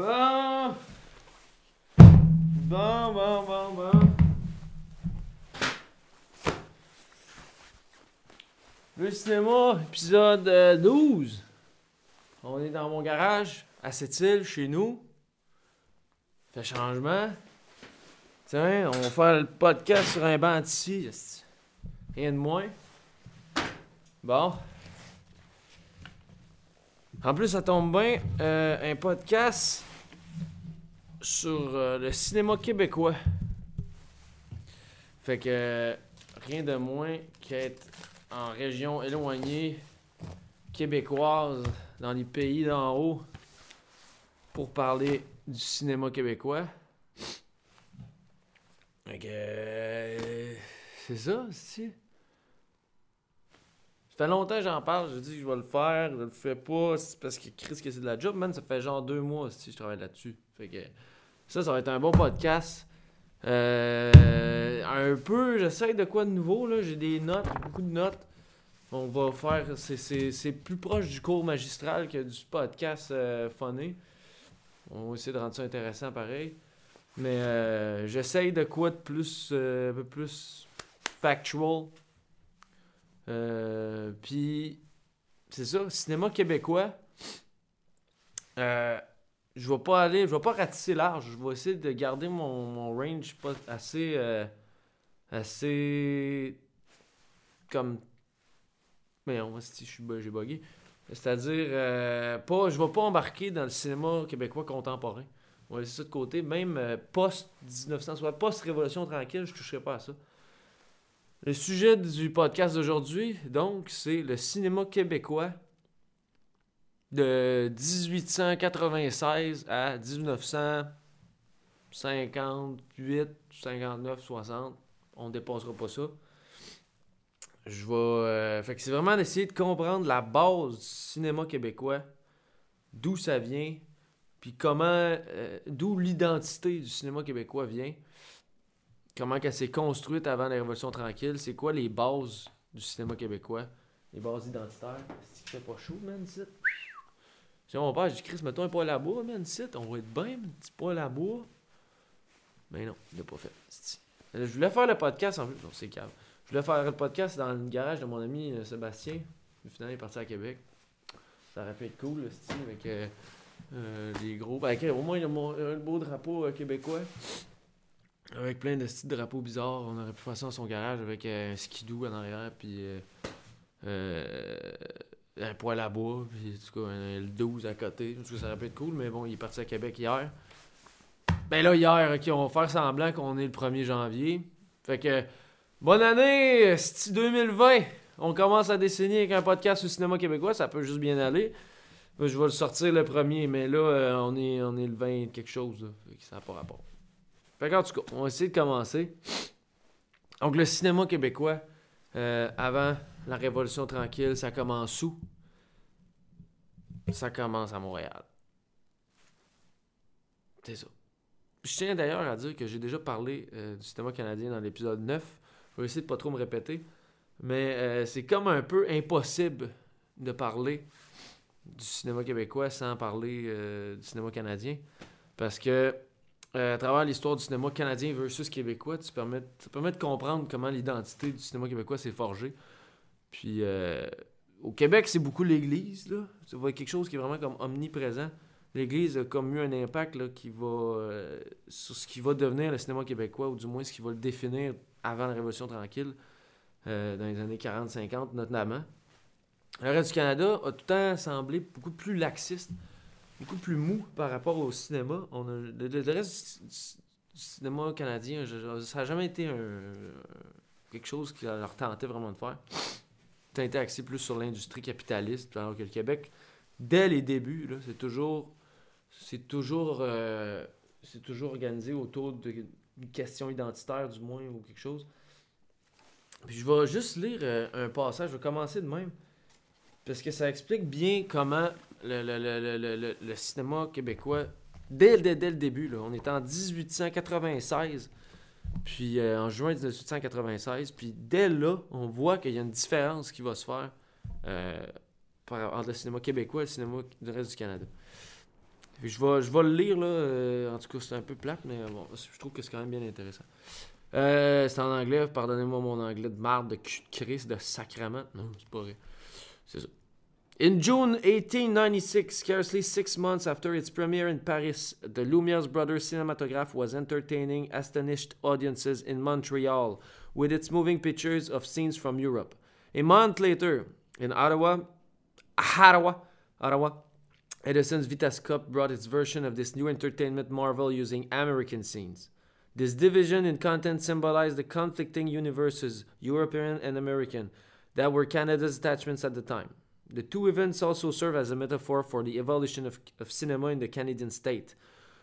Bon. Bon, bon, bon, bon. Le cinéma, épisode euh, 12. On est dans mon garage, à Sept-Îles, chez nous. Fait changement. Tiens, on va faire le podcast sur un banc ici. Rien de moins. Bon. En plus, ça tombe bien, euh, un podcast sur euh, le cinéma québécois. Fait que euh, rien de moins qu'être en région éloignée québécoise, dans les pays d'en haut, pour parler du cinéma québécois. Fait que. euh, c'est ça, c'est. Ça fait longtemps que j'en parle, je dis que je vais le faire, je le fais pas, c'est parce que Chris que c'est de la job, man, ça fait genre deux mois si je travaille là-dessus. Fait que ça, ça va être un bon podcast. Euh, un peu, j'essaie de quoi de nouveau, là, j'ai des notes, beaucoup de notes. On va faire, c'est- plus proche du cours magistral que du podcast euh. On va essayer de rendre ça intéressant pareil. Mais euh, j'essaye de quoi de plus, euh, un peu plus factual. Euh, Puis, c'est ça, cinéma québécois. Euh, je vais pas aller, je vais pas ratisser large. Je vais essayer de garder mon, mon range pas assez, euh, assez comme. Mais on va si j'ai bugué. C'est-à-dire, euh, je vais pas embarquer dans le cinéma québécois contemporain. On va laisser ça de côté. Même euh, post-1960, post-révolution tranquille, je toucherai pas à ça. Le sujet du podcast d'aujourd'hui, donc, c'est le cinéma québécois de 1896 à 1958, 59, 60. On ne dépassera pas ça. Je vais. euh, fait que c'est vraiment d'essayer de comprendre la base du cinéma québécois, d'où ça vient, puis comment. euh, d'où l'identité du cinéma québécois vient, comment qu'elle s'est construite avant la Révolution tranquille, c'est quoi les bases du cinéma québécois, les bases identitaires. C'est pas chaud, man, ici? Si mon père, j'ai dit, Chris, mettons un poêle à bois, man, ici, on va être bien, un petit poêle à bois. Mais non, il l'a pas fait. Euh, Je voulais faire le podcast en plus. Non, c'est calme. Je voulais faire le podcast dans le garage de mon ami euh, Sébastien. Mais finalement, il est parti à Québec. Ça aurait pu être cool, le style, avec euh, euh, des gros. Ben, ok, au moins, il y a un beau drapeau euh, québécois. Avec plein de styles drapeaux bizarres. On aurait pu faire ça dans son garage avec euh, un skidoo en arrière. Puis. Un poêle à bois, puis en tout cas, un, le 12 à côté. En tout cas, ça aurait pu être cool, mais bon, il est parti à Québec hier. Ben là, hier, ok, on va faire semblant qu'on est le 1er janvier. Fait que, bonne année, c'est 2020. On commence à dessiner avec un podcast au cinéma québécois, ça peut juste bien aller. Je vais le sortir le premier, mais là, euh, on, est, on est le 20 quelque chose, là. Fait que ça n'a pas rapport. Fait qu'en tout cas, on va essayer de commencer. Donc, le cinéma québécois, euh, avant la Révolution tranquille, ça commence où? Ça commence à Montréal. C'est ça. Je tiens d'ailleurs à dire que j'ai déjà parlé euh, du cinéma canadien dans l'épisode 9. Je vais essayer de pas trop me répéter. Mais euh, c'est comme un peu impossible de parler du cinéma québécois sans parler euh, du cinéma canadien. Parce que à travers l'histoire du cinéma canadien versus québécois, tu permets, ça permet de comprendre comment l'identité du cinéma québécois s'est forgée. Puis euh, au Québec, c'est beaucoup l'Église. là. Va être quelque chose qui est vraiment comme omniprésent. L'Église a comme eu un impact là, qui va euh, sur ce qui va devenir le cinéma québécois, ou du moins ce qui va le définir avant la Révolution tranquille, euh, dans les années 40-50 notamment. Le reste du Canada a tout le temps semblé beaucoup plus laxiste, beaucoup plus mou par rapport au cinéma. On le, reste du, cinéma canadien, ça n'a jamais été quelque chose qui leur tentait vraiment de faire. Ça a été axé plus sur l'industrie capitaliste, alors que le Québec, dès les débuts, c'est toujours, c'est toujours, euh, c'est toujours organisé autour d'une question identitaire, du moins, ou quelque chose. Puis je vais juste lire euh, un passage, je vais commencer de même, parce que ça explique bien comment le- le- le- le cinéma québécois, dès, dès, dès le début, là, on est en 1896, puis euh, en juin 1896, puis dès là, on voit qu'il y a une différence qui va se faire euh, entre le cinéma québécois et le cinéma du reste du Canada. je vais, je le lire, là. euh, en tout cas, c'est un peu plate, mais bon, je trouve que c'est quand même bien intéressant. C'est en anglais, pardonnez-moi mon anglais de marde, de cul de Christ, de sacrament. Non, c'est pas vrai. C'est ça. In June 1896, scarcely six months after its premiere in Paris, the Lumière Brothers cinematograph was entertaining astonished audiences in Montreal with its moving pictures of scenes from Europe. A month later, in Ottawa, Ottawa, Ottawa, Edison's Vitascope brought its version of this new entertainment marvel using American scenes. This division in content symbolized the conflicting universes, European and American, that were Canada's attachments at the time. The two events also serve as a metaphor for the evolution of, of cinema in the Canadian state.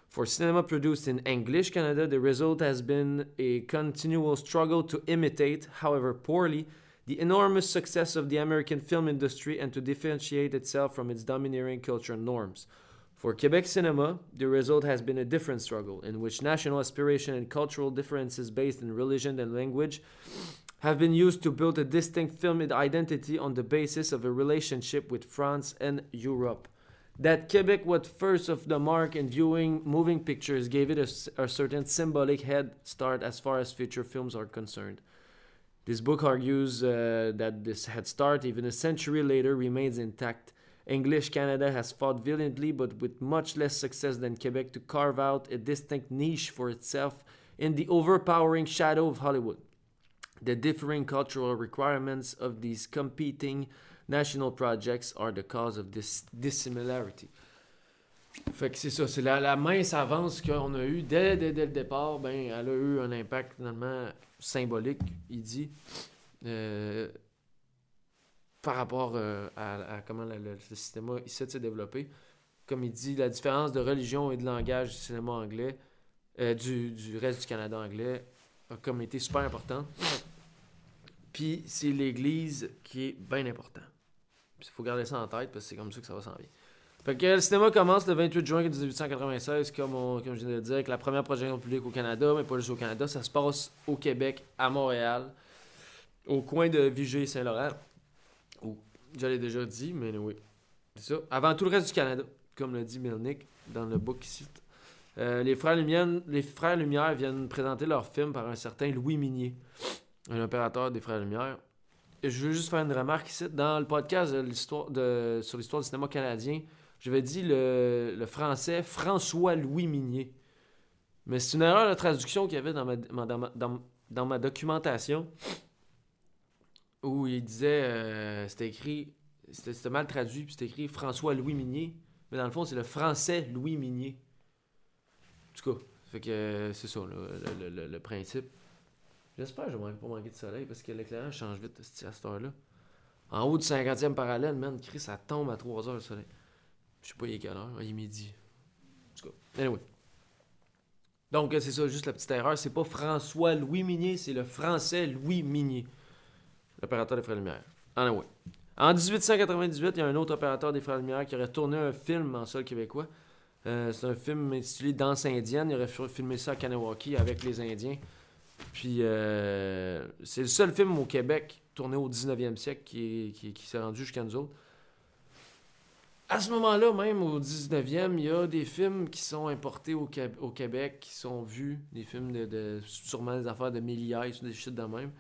For cinema produced in English Canada, the result has been a continual struggle to imitate, however poorly, the enormous success of the American film industry and to differentiate itself from its domineering cultural norms. For Quebec cinema, the result has been a different struggle, in which national aspiration and cultural differences based in religion and language have been used to build a distinct film identity on the basis of a relationship with France and Europe. That Quebec was first of the mark in viewing moving pictures gave it a certain symbolic head start as far as feature films are concerned. This book argues uh, that this head start, even a century later, remains intact. English Canada has fought valiantly, but with much less success than Quebec, to carve out a distinct niche for itself in the overpowering shadow of Hollywood. The differing cultural requirements of these competing national projects are the cause of this dissimilarity. Fait que c'est ça, c'est la, la mince avance qu'on a eue dès, dès, dès le départ, ben, elle a eu un impact finalement symbolique, il dit, euh, par rapport euh, à, comment le, le- le cinéma ici s'est développé. Comme il dit, la différence de religion et de langage du cinéma anglais, euh, du, du reste du Canada anglais, a comme été super importante. Puis c'est l'Église qui est bien important. Il faut garder ça en tête parce que c'est comme ça que ça va s'en. Fait que le cinéma commence le 28 juin 1896, comme, on- comme je viens de le dire, avec la première projection publique au Canada, mais pas juste au Canada. Ça se passe au Québec, à Montréal, au coin de Vigée et Saint-Laurent. Où, je l'ai déjà dit, mais oui. C'est ça. Avant tout le reste du Canada, comme l'a dit Milnick dans le book ici. Euh, les, frères Lumière, les frères Lumière viennent présenter leur film par un certain Louis Minier, un opérateur des frères Lumière. Je veux juste faire une remarque ici. Dans le podcast sur l'histoire du cinéma canadien, j'avais dit le, le français François-Louis Minier. Mais c'est une erreur de traduction qu'il y avait dans ma, documentation où il disait, euh, c'était écrit, c'était mal traduit, puis c'était écrit François-Louis Minier. Mais dans le fond, c'est le français Louis Minier. En tout cas, c'est ça, le principe. J'espère que je vais pas manquer de soleil parce que l'éclairage change vite à cette heure-là. En haut du 50e parallèle, man, Chris, ça tombe à 3 heures le soleil. Je sais pas il est quelle heure, il est midi. En tout cas, anyway. Donc, euh, c'est ça, juste la petite erreur. C'est pas François-Louis Minier, c'est le français Louis Minier, l'opérateur des Frères Lumière. En 1898, il y a un autre opérateur des Frères Lumière qui aurait tourné un film en sol québécois. Euh, c'est un film intitulé Danse indienne. Il aurait fi- filmé ça à Kanawaki avec les Indiens. Puis, euh, c'est le seul film au Québec tourné au 19e siècle qui, qui, s'est rendu jusqu'à nous autres. À ce moment-là, même au 19e, il y a des films qui sont importés au, au Québec, qui sont vus, des films de, sûrement des affaires de milliards, des shit de même.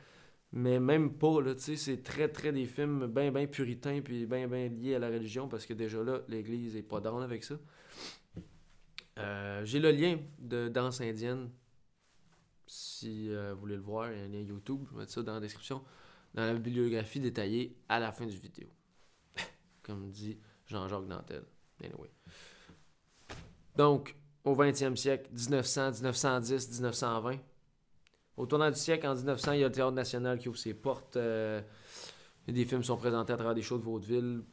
Mais même pas, là, tu sais, c'est très, très des films bien, bien puritains, puis bien, bien liés à la religion, parce que déjà là, l'Église est pas down avec ça. Euh, J'ai le lien de Danse indienne, si euh, vous voulez le voir, il y a un lien YouTube, je vais mettre ça dans la description, dans la bibliographie détaillée à la fin du vidéo. Comme dit Jean-Jacques Dantel. Donc, au 20e siècle, 1900, 1910, 1920. Au tournant du siècle, en 1900, il y a le Théâtre national qui ouvre ses portes. euh, des films sont présentés à travers des shows de vaudeville.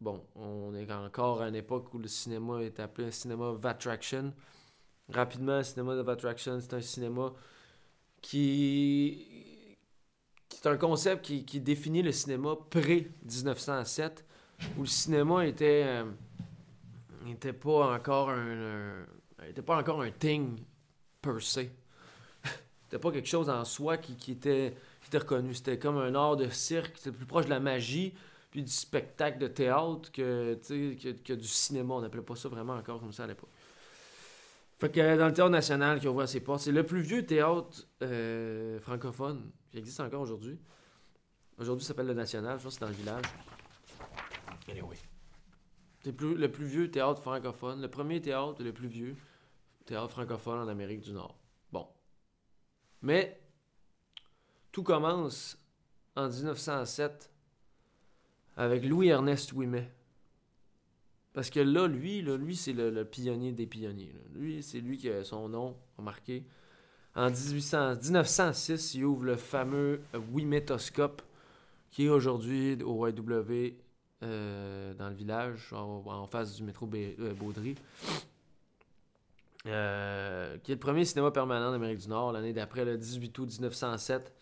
Bon, on est encore à une époque où le cinéma est appelé un cinéma of attraction. Rapidement, le cinéma of attraction, c'est un cinéma qui, qui est un concept qui, qui définit le cinéma pré-1907, où le cinéma était, euh, pas encore un, pas encore un thing per se. C'était pas quelque chose en soi qui, qui était, qui était reconnu. C'était comme un art de cirque, c'était plus proche de la magie. puis du spectacle de théâtre que, que, que du cinéma. On n'appelait pas ça vraiment encore comme ça à l'époque. Fait que dans le théâtre national qui ouvre ses portes, c'est le plus vieux théâtre euh, francophone qui existe encore aujourd'hui. Aujourd'hui, ça s'appelle le National, je pense que c'est dans le village. Anyway. C'est le plus vieux théâtre francophone, le premier théâtre le plus vieux théâtre francophone en Amérique du Nord. Bon. Mais tout commence en 1907 avec Louis-Ernest Ouimet. Parce que là, lui, lui c'est le, pionnier des pionniers. Lui, c'est lui qui a son nom marqué. En 1800 1906, il ouvre le fameux Ouimetoscope qui est aujourd'hui au YW euh, dans le village, en, face du métro euh, Baudry. Euh, qui est le premier cinéma permanent d'Amérique du Nord, l'année d'après, le 18 août 1907.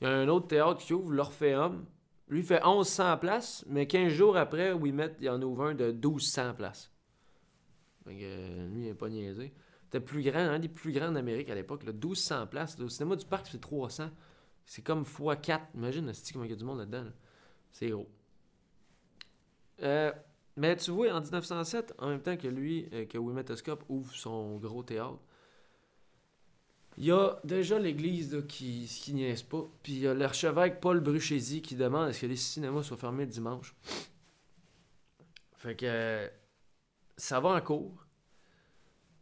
Il y a un autre théâtre qui ouvre, l'Orphéum. Lui fait 1100 places, mais 15 jours après, Ouimet, il en ouvre un de 1200 places. Euh, lui, il n'est pas niaisé. C'était plus grand, un des plus grands d'Amérique à l'époque, là, 1200 places. Le cinéma du parc, c'est 300. C'est comme x4. Imagine, c'est comment il y a du monde là-dedans. là? C'est gros. Euh, mais tu vois, en 1907, en même temps que lui, euh, que Wimetoscope ouvre son gros théâtre, il y a déjà l'église qui, qui niaise pas. Puis il y a l'archevêque Paul Bruchesi qui demande est-ce que les cinémas soient fermés le dimanche? Fait que euh, ça va en cours.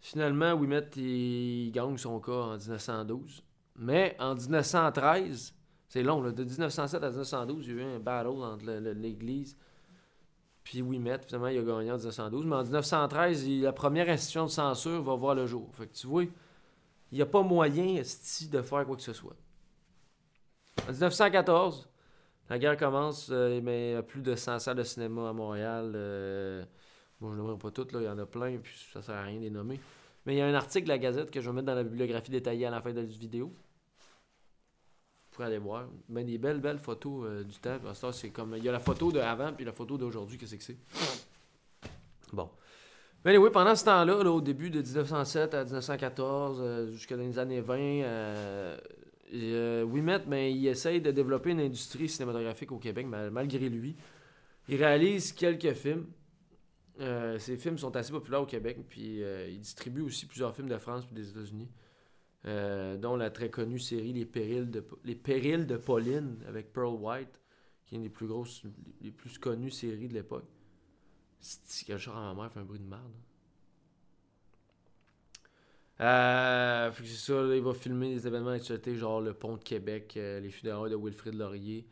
Finalement, Wimet, il gagne son cas en 1912. Mais en 1913, c'est long, là, de 1907 à 1912, il y a eu un battle entre l'église puis Wimet. Finalement, il a gagné en 1912. Mais en 1913, il- la première institution de censure va voir le jour. Fait que tu vois, il n'y a pas moyen de faire quoi que ce soit. En 1914, la guerre commence, euh, mais il y a plus de 100 salles de cinéma à Montréal. euh, bon, je ne pas toutes, là, il y en a plein, puis ça sert à rien de les nommer. Mais il y a un article de la Gazette que je vais mettre dans la bibliographie détaillée à la fin de la vidéo. Vous pourrez aller voir. Ben, des belles, belles photos euh, du temps. C'est comme. Il y a la photo de avant puis la photo d'aujourd'hui. Qu'est-ce que c'est? Bon. Mais oui, pendant ce temps-là, là, au début de 1907 à 1914, euh, jusqu'à dans les années 20, euh, euh, Ouimet, ben, il essaye de développer une industrie cinématographique au Québec, mal- malgré lui. Il réalise quelques films. Euh, ces films sont assez populaires au Québec, puis il distribue aussi plusieurs films de France et des États-Unis, dont la très connue série Les Périls de, Les Périls de Pauline avec Pearl White, qui est une des plus grosses, les plus connues séries de l'époque. C'est que le char à ma mère fait un bruit de merde. Euh, fait que c'est ça, là, il va filmer des événements d'actualité, genre le pont de Québec, euh, les funérailles de Wilfrid Laurier,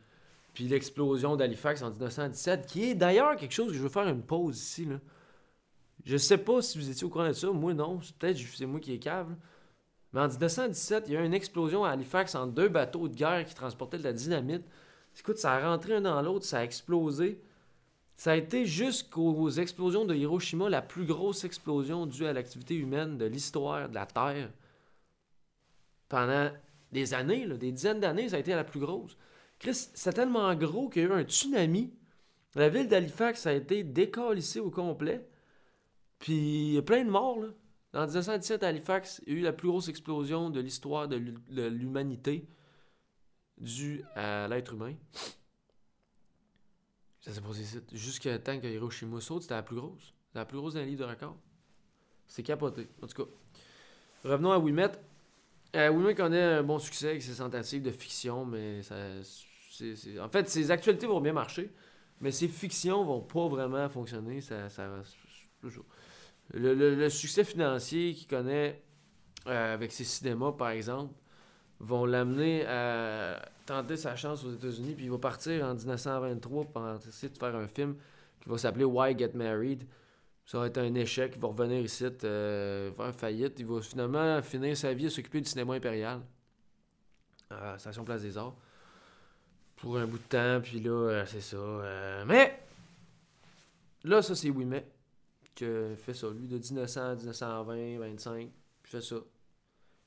puis l'explosion d'Halifax en 1917, qui est d'ailleurs quelque chose que je veux faire une pause ici. Là. Je sais pas si vous étiez au courant de ça, moi non, peut-être c'est moi qui est cave. Mais en 1917, il y a eu une explosion à Halifax entre deux bateaux de guerre qui transportaient de la dynamite. Écoute, ça a rentré un dans l'autre, ça a explosé. Ça a été jusqu'aux explosions de Hiroshima la plus grosse explosion due à l'activité humaine de l'histoire de la Terre. Pendant des années, des dizaines d'années, ça a été la plus grosse. Chris, c'est tellement gros qu'il y a eu un tsunami. La ville d'Halifax a été décalissée au complet. Puis il y a plein de morts. Là. En 1917, à Halifax, a eu la plus grosse explosion de l'histoire de l'humanité due à l'être humain. Ça s'est passé. Jusqu'à temps que Hiroshima saute, c'était la plus grosse. La plus grosse d'un livre de record. C'est capoté. En tout cas, revenons à Wimet. Euh, connaît un bon succès avec ses tentatives de fiction, mais ça, en fait, ses actualités vont bien marcher, mais ses fictions vont pas vraiment fonctionner. Ça, ça, le- le succès financier qu'il connaît euh, avec ses cinémas, par exemple, vont l'amener à tenter sa chance aux États-Unis, puis il va partir en 1923 pour essayer de faire un film qui va s'appeler Why Get Married. Ça va être un échec, il va revenir ici, euh, faire faillite. Il va finalement finir sa vie à s'occuper du cinéma impérial à Station Place des Arts pour un bout de temps, puis là, euh, c'est ça. euh, mais là, ça, c'est Wimet qui a fait ça, lui, de 1900 à 1920, 25, il fait ça.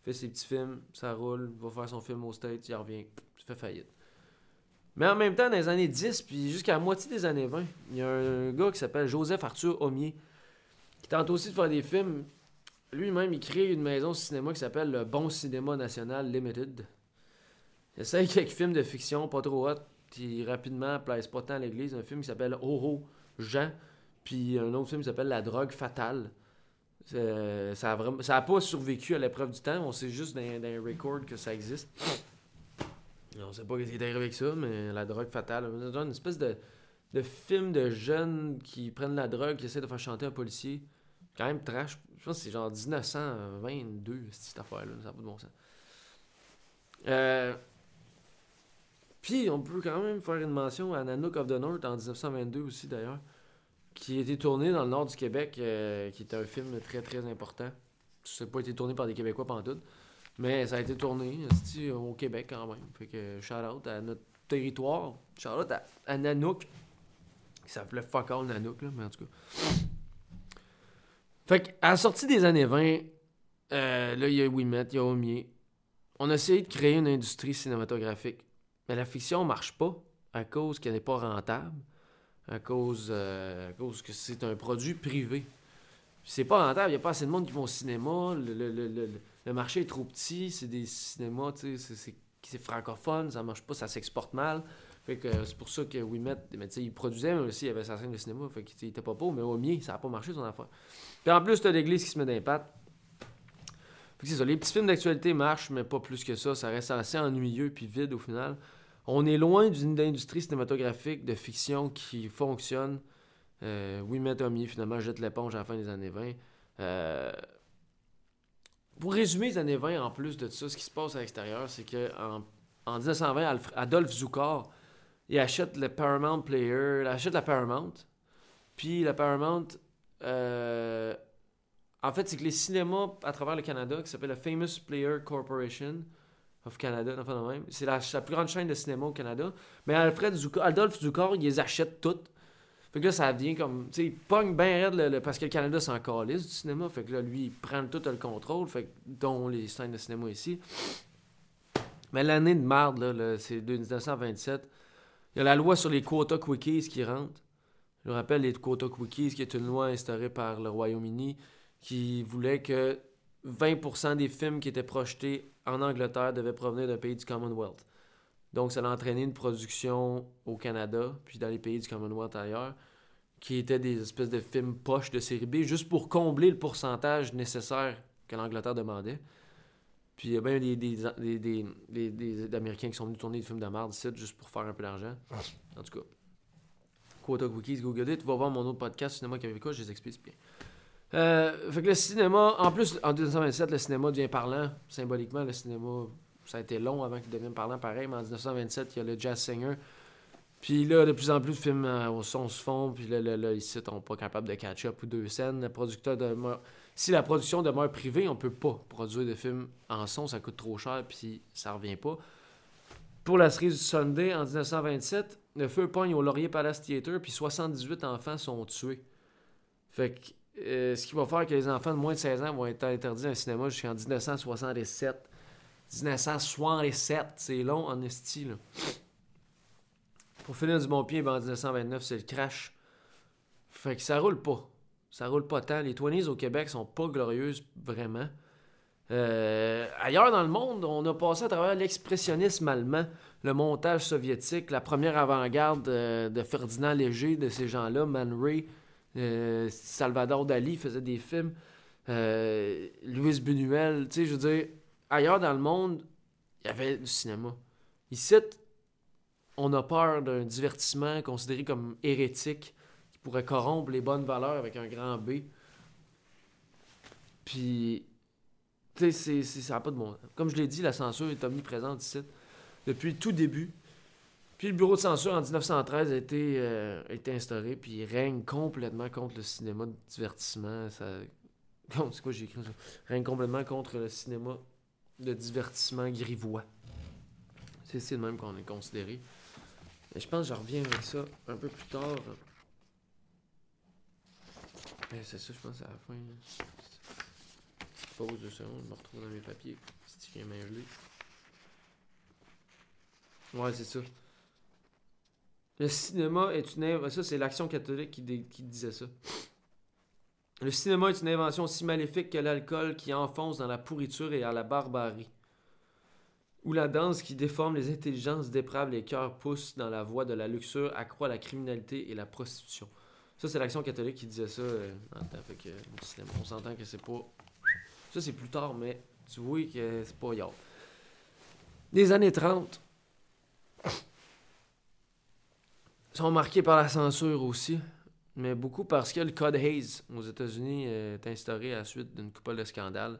Fait ses petits films, ça roule, va faire son film au States, il revient, il fait faillite. Mais en même temps, dans les années 10, puis jusqu'à la moitié des années 20, il y a un gars qui s'appelle Joseph Arthur Homier, qui tente aussi de faire des films. Lui-même, il crée une maison de cinéma qui s'appelle le Bon Cinéma National Limited. Il essaye quelques films de fiction, pas trop hot. qui rapidement plaise pas tant à l'église. Un film qui s'appelle Oh Oh Jean, puis un autre film qui s'appelle La drogue fatale. Euh, ça a vraiment, pas survécu à l'épreuve du temps. On sait juste dans, dans un record que ça existe. On sait pas ce qui est arrivé avec ça, mais la drogue fatale. C'est une espèce de, de film de jeunes qui prennent la drogue, qui essaient de faire chanter un policier. Quand même trash. Je pense que c'est genre 1922, cette affaire-là. Ça n'a pas de bon sens. Euh, puis, on peut quand même faire une mention à Nanook of the North en 1922 aussi, d'ailleurs, qui a été tourné dans le nord du Québec, euh, qui était un film très, très important. Ça n'a pas été tourné par des Québécois pendant tout, mais ça a été tourné au Québec quand même. Fait que shout-out à notre territoire. Shout-out à, Nanook. Qui s'appelait fuck all Nanook, là, mais en tout cas. Fait qu'à la sortie des années 20, euh, là, il y a Wimet, il y a Omier. On a essayé de créer une industrie cinématographique. Mais la fiction marche pas à cause qu'elle n'est pas rentable, à cause, euh, à cause que c'est un produit privé. C'est pas rentable, il n'y a pas assez de monde qui vont au cinéma, le, marché est trop petit, c'est des cinémas, tu sais, c'est francophone, ça marche pas, ça s'exporte mal. Fait que c'est pour ça que Wimet, mais il produisait, mais aussi il y avait sa scène de cinéma, fait qu'il était pas beau, mais au mieux, ça n'a pas marché son affaire. Puis en plus, t'as l'église qui se met d'impact. Fait que c'est ça, les petits films d'actualité marchent, mais pas plus que ça, ça reste assez ennuyeux puis vide au final. On est loin d'une industrie cinématographique de fiction qui fonctionne. Euh, Wimet Omier, finalement, jette l'éponge à la fin des années 20. Euh, pour résumer les années 20, en plus de ça, ce qui se passe à l'extérieur, c'est que en, 1920, Adolphe Zukor il achète le Paramount Player, il achète la Paramount. Puis la Paramount, euh, en fait, c'est que les cinémas à travers le Canada, qui s'appelle la Famous Player Corporation Canada, même, c'est la, plus grande chaîne de cinéma au Canada. Mais Alfred Zukor, Adolphe Zukor, il les achète toutes. Fait que là, ça devient comme. Tu sais, il pogne bien raide parce que le Canada, c'est encore liste du cinéma. Fait que là, lui, il prend tout le contrôle. Fait que, dont les scènes de cinéma ici. Mais l'année de merde, là, c'est 1927. Il y a la loi sur les quotas quickies qui rentre. Je rappelle les quotas quickies, qui est une loi instaurée par le Royaume-Uni qui voulait que 20% des films qui étaient projetés en Angleterre devaient provenir d'un pays du Commonwealth. Donc, ça a entraîné une production au Canada, puis dans les pays du Commonwealth ailleurs, qui étaient des espèces de films poches de série B, juste pour combler le pourcentage nécessaire que l'Angleterre demandait. Puis il y a bien des, des, des, des, Américains qui sont venus tourner des films de merde ici juste pour faire un peu d'argent. En tout cas. Quota Cookies, Google It. Vas voir mon autre podcast, Cinéma Québécois, je les explique bien. Euh, fait que le cinéma, en plus, en 1927, le cinéma devient parlant. Symboliquement, le cinéma, ça a été long avant qu'il devienne parlant pareil, mais en 1927, il y a le Jazz Singer. Puis là, de plus en plus de films euh, au son se font, puis là, là, là ici, on pas capable de catch-up ou deux scènes. Le producteur de si la production demeure privée, on peut pas produire de films en son, ça coûte trop cher, puis ça revient pas. Pour la série du Sunday, en 1927, le feu pogne au Laurier Palace Theatre, puis 78 enfants sont tués. Fait que, euh, ce qui va faire que les enfants de moins de 16 ans vont être interdits un cinéma jusqu'en 1967. 1967, c'est long en esti, Pour finir du bon pied, ben, en 1929, c'est le crash. Fait que ça roule pas ça roule pas tant. Les 20 au Québec sont pas glorieuses vraiment. Euh, ailleurs dans le monde, on a passé à travers l'expressionnisme allemand, le montage soviétique, la première avant-garde euh, de, Ferdinand Léger, de ces gens-là, Man Ray, euh, Salvador Dali faisait des films, Louis Buñuel, tu sais, je veux dire, ailleurs dans le monde, il y avait du cinéma. Ici, on a peur d'un divertissement considéré comme hérétique pourrait corrompre les bonnes valeurs avec un grand B. Puis, tu sais, ça n'a pas de bon Comme je l'ai dit, la censure est omniprésente ici depuis tout début. Puis le bureau de censure en 1913 a été, euh, été instauré, puis il règne complètement contre le cinéma de divertissement. Ça... C'est quoi j'ai écrit ça? Règne complètement contre le cinéma de divertissement grivois. C'est le même qu'on est considéré. Je pense que je reviens avec ça un peu plus tard. C'est ça, je pense, à la fin. Pause de seconde, je me retrouve dans mes papiers. C'est qui est gelé. Ouais, c'est ça. Le cinéma est une invention. Ça, aussi maléfique que l'alcool qui enfonce dans la pourriture et à la barbarie. où la danse qui déforme les intelligences, déprave les cœurs, pousse dans la voie de la luxure, accroît la criminalité et la prostitution. Ça, c'est l'Action catholique qui disait ça euh, le que, le cinéma, on s'entend que c'est pas. Ça, c'est plus tard, mais tu vois que c'est pas hier. Les années 30 sont marquées par la censure aussi, mais beaucoup parce que le Code Hayes aux États-Unis est instauré à la suite d'une coupole de scandales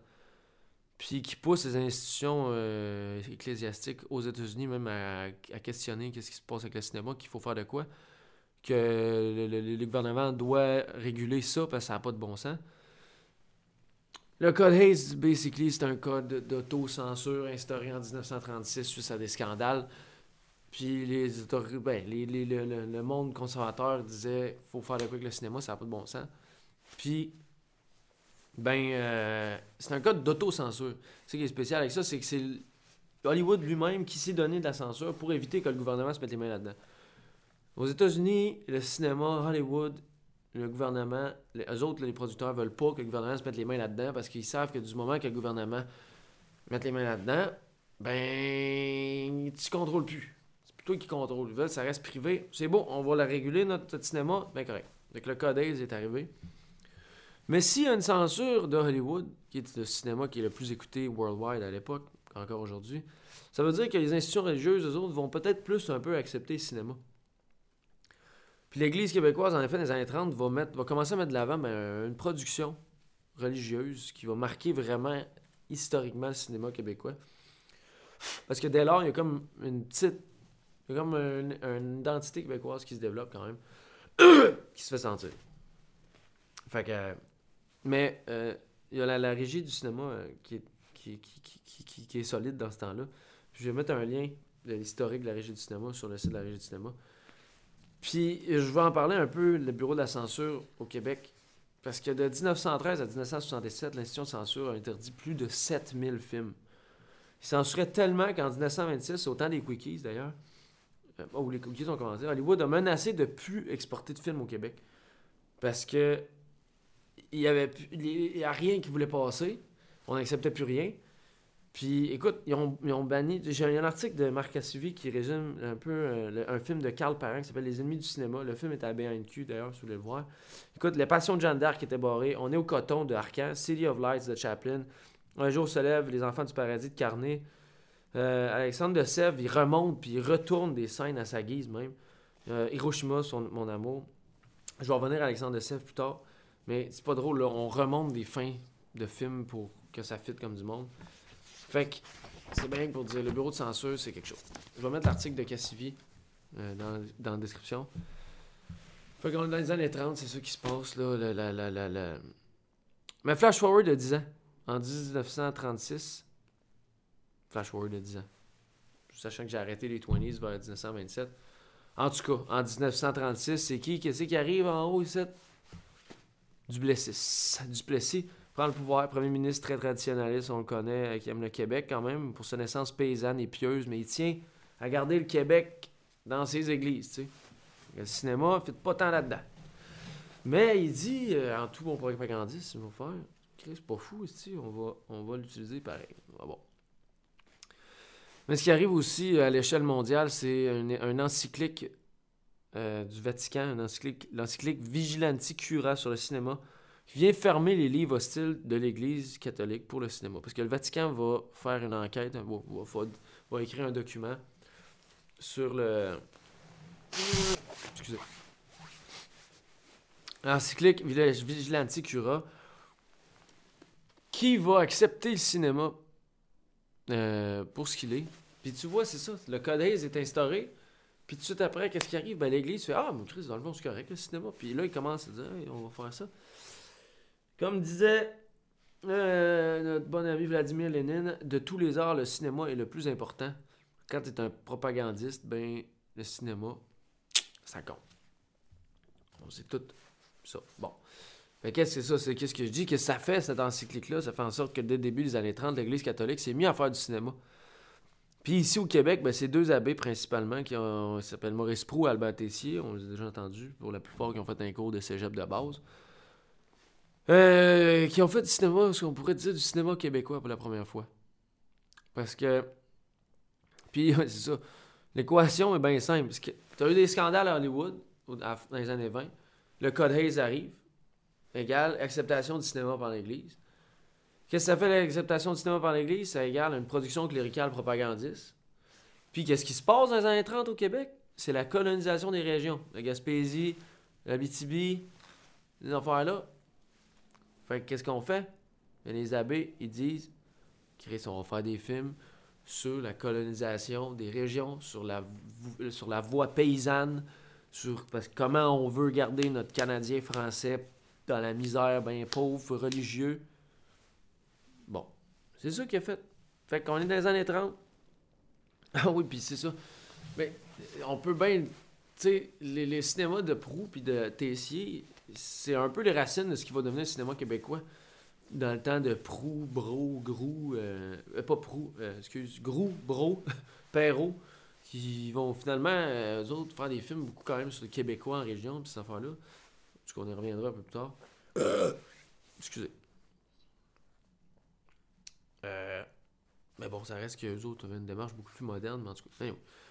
puis qui pousse les institutions euh, ecclésiastiques aux États-Unis même à, questionner qu'est-ce qui se passe avec le cinéma, qu'il faut faire de quoi, que le, gouvernement doit réguler ça parce que ça n'a pas de bon sens. Le code Hayes, basically, c'est un code d'autocensure instauré en 1936 suite à des scandales. Puis les autorités, ben, le, monde conservateur disait faut faire de quoi avec le cinéma, ça n'a pas de bon sens. Puis ben, euh, c'est un cas d'autocensure. Ce qui est spécial avec ça, c'est que c'est Hollywood lui-même qui s'est donné de la censure pour éviter que le gouvernement se mette les mains là-dedans. Aux États-Unis, le cinéma, Hollywood, le gouvernement, les, eux autres, les producteurs, veulent pas que le gouvernement se mette les mains là-dedans parce qu'ils savent que du moment que le gouvernement mette les mains là-dedans, ben, tu contrôles plus. Plutôt qui contrôle. Ils veulent, ça reste privé. C'est bon, on va la réguler, notre cinéma. Ben, correct. Donc, le code est arrivé. Mais s'il y a une censure de Hollywood, qui est le cinéma qui est le plus écouté worldwide à l'époque, encore aujourd'hui, ça veut dire que les institutions religieuses, eux autres, vont peut-être plus un peu accepter le cinéma. Puis l'Église québécoise, en effet, dans les années 30, va, mettre, va commencer à mettre de l'avant ben, une production religieuse qui va marquer vraiment historiquement le cinéma québécois. Parce que dès lors, il y a comme une petite. Il y a comme une identité québécoise qui se développe quand même, qui se fait sentir. Fait que mais euh, il y a la, régie du cinéma euh, qui, est, qui, qui, qui, est solide dans ce temps-là. Je vais mettre un lien de l'historique de la régie du cinéma sur le site de la régie du cinéma. Puis je vais en parler un peu, le bureau de la censure au Québec. Parce que de 1913 à 1967, l'institution de censure a interdit plus de 7000 films. Il censurait tellement qu'en 1926, au temps des Quickies d'ailleurs, où les Quickies ont commencé, Hollywood a menacé de plus exporter de films au Québec. Parce que il y avait a rien qui voulait passer. On n'acceptait plus rien. Puis, écoute, ils ont, banni. J'ai un article de Marc Cassivi qui résume un peu euh, un film de Carl Parent qui s'appelle Les ennemis du cinéma. Le film est à BNQ, d'ailleurs, si vous voulez le voir. Écoute, Les passions de Jeanne d'Arc étaient barrées. On est au coton de Arcan. City of Lights de Chaplin. Un jour se lève, Les enfants du paradis de Carnet. Euh, Alexandre de Sèvres, il remonte puis il retourne des scènes à sa guise même. Euh, Hiroshima, son, mon amour. Je vais revenir à Alexandre de Sèvres plus tard. Mais c'est pas drôle, là. On remonte des fins de films pour que ça fitte comme du monde. Fait que c'est bien pour dire, le bureau de censure, c'est quelque chose. Je vais mettre l'article de Cassivi euh, dans, la description. Fait que dans les années 30, c'est ça qui se passe, là. Mais flash forward de 10 ans. En 1936, flash forward de 10 ans. Sachant que j'ai arrêté les 20s vers 1927. En tout cas, en 1936, c'est qui? Qu'est-ce qui arrive en haut ici? Duplessis. Duplessis prend le pouvoir, premier ministre très traditionnaliste, on le connaît, euh, qui aime le Québec quand même, pour sa naissance paysanne et pieuse, mais il tient à garder le Québec dans ses églises, tu sais. Le cinéma ne fait pas tant là-dedans. Mais il dit, euh, en tout bon propagandiste, il va faire, c'est pas fou, on va, on va l'utiliser pareil. Ah bon. Mais ce qui arrive aussi à l'échelle mondiale, c'est un encyclique euh, du Vatican, l'encyclique Vigilanti Cura sur le cinéma, qui vient fermer les livres hostiles de l'Église catholique pour le cinéma. Parce que le Vatican va faire une enquête, va, écrire un document sur le. Excusez. L'encyclique Vigilanti Cura, qui va accepter le cinéma euh, pour ce qu'il est. Puis tu vois, c'est ça, le code est instauré. Puis tout de suite après, qu'est-ce qui arrive? Ben, l'Église fait Ah, mon Christ, dans le fond, c'est correct, le cinéma. Puis là, il commence à dire On va faire ça. Comme disait euh, notre bon ami Vladimir Lénine, de tous les arts, le cinéma est le plus important. Quand tu es un propagandiste, ben, le cinéma, ça compte. c'est tout ça. Bon. Qu'est-ce que c'est ça? C'est qu'est-ce que je dis? que ça fait, cette encyclique-là? Ça fait en sorte que dès le début des années 30, l'Église catholique s'est mis à faire du cinéma. Puis ici au Québec, ben, c'est deux abbés principalement qui s'appellent Maurice Prou et Albert Tessier. On les a déjà entendus pour la plupart qui ont fait un cours de cégep de base. Euh, qui ont fait du cinéma, ce qu'on pourrait dire du cinéma québécois pour la première fois. Parce que Puis, c'est ça. L'équation est bien simple. Tu as eu des scandales à Hollywood dans les années 20. Le Code Hayes arrive. Égale acceptation du cinéma par l'Église. Qu'est-ce que ça fait l'acceptation du cinéma par l'Église? Ça égale une production cléricale propagandiste. Puis qu'est-ce qui se passe dans les années 30 au Québec? C'est la colonisation des régions. La Gaspésie, la BTB, ces affaires-là. Fait qu'est-ce qu'on fait? les abbés, ils disent, Chris, on va faire des films sur la colonisation des régions, sur la, sur la voie paysanne, sur parce comment on veut garder notre Canadien français dans la misère, bien pauvre, religieux. Bon, c'est ça qu'il a fait. Fait qu'on est dans les années 30. Ah oui, puis c'est ça. Mais on peut bien. Tu sais, les, cinémas de Proux puis de Tessier, c'est un peu les racines de ce qui va devenir le cinéma québécois. Dans le temps de Proux, Bro, Grou, euh, euh, pas Proux, euh, excuse, Grou, Bro, Perrault, qui vont finalement, eux autres, faire des films beaucoup quand même sur le Québécois en région, puis cette affaire-là. Parce qu'on y reviendra un peu plus tard? excusez. Euh, mais bon, ça reste qu'eux autres avaient une démarche beaucoup plus moderne, mais en tout cas.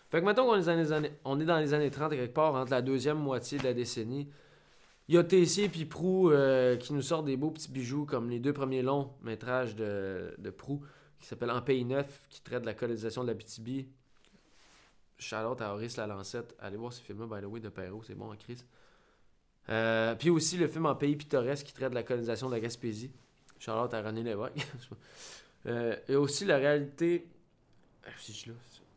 Fait que mettons qu'on est, années, on est dans les années 30 quelque part, entre la deuxième moitié de la décennie. Il y a Tessier et Prou euh, qui nous sortent des beaux petits bijoux comme les deux premiers longs métrages de, de Prou qui s'appelle En Pays Neuf, qui traite de la colonisation de la BTB. Charlotte à Horace La Lancette. Allez voir ce film-là, by the way, de Perrault, c'est bon en crise. Euh, puis aussi le film En Pays Pittoresque qui traite de la colonisation de la Gaspésie. Charlotte à René Lévesque. Euh, et aussi la réalité. Ah,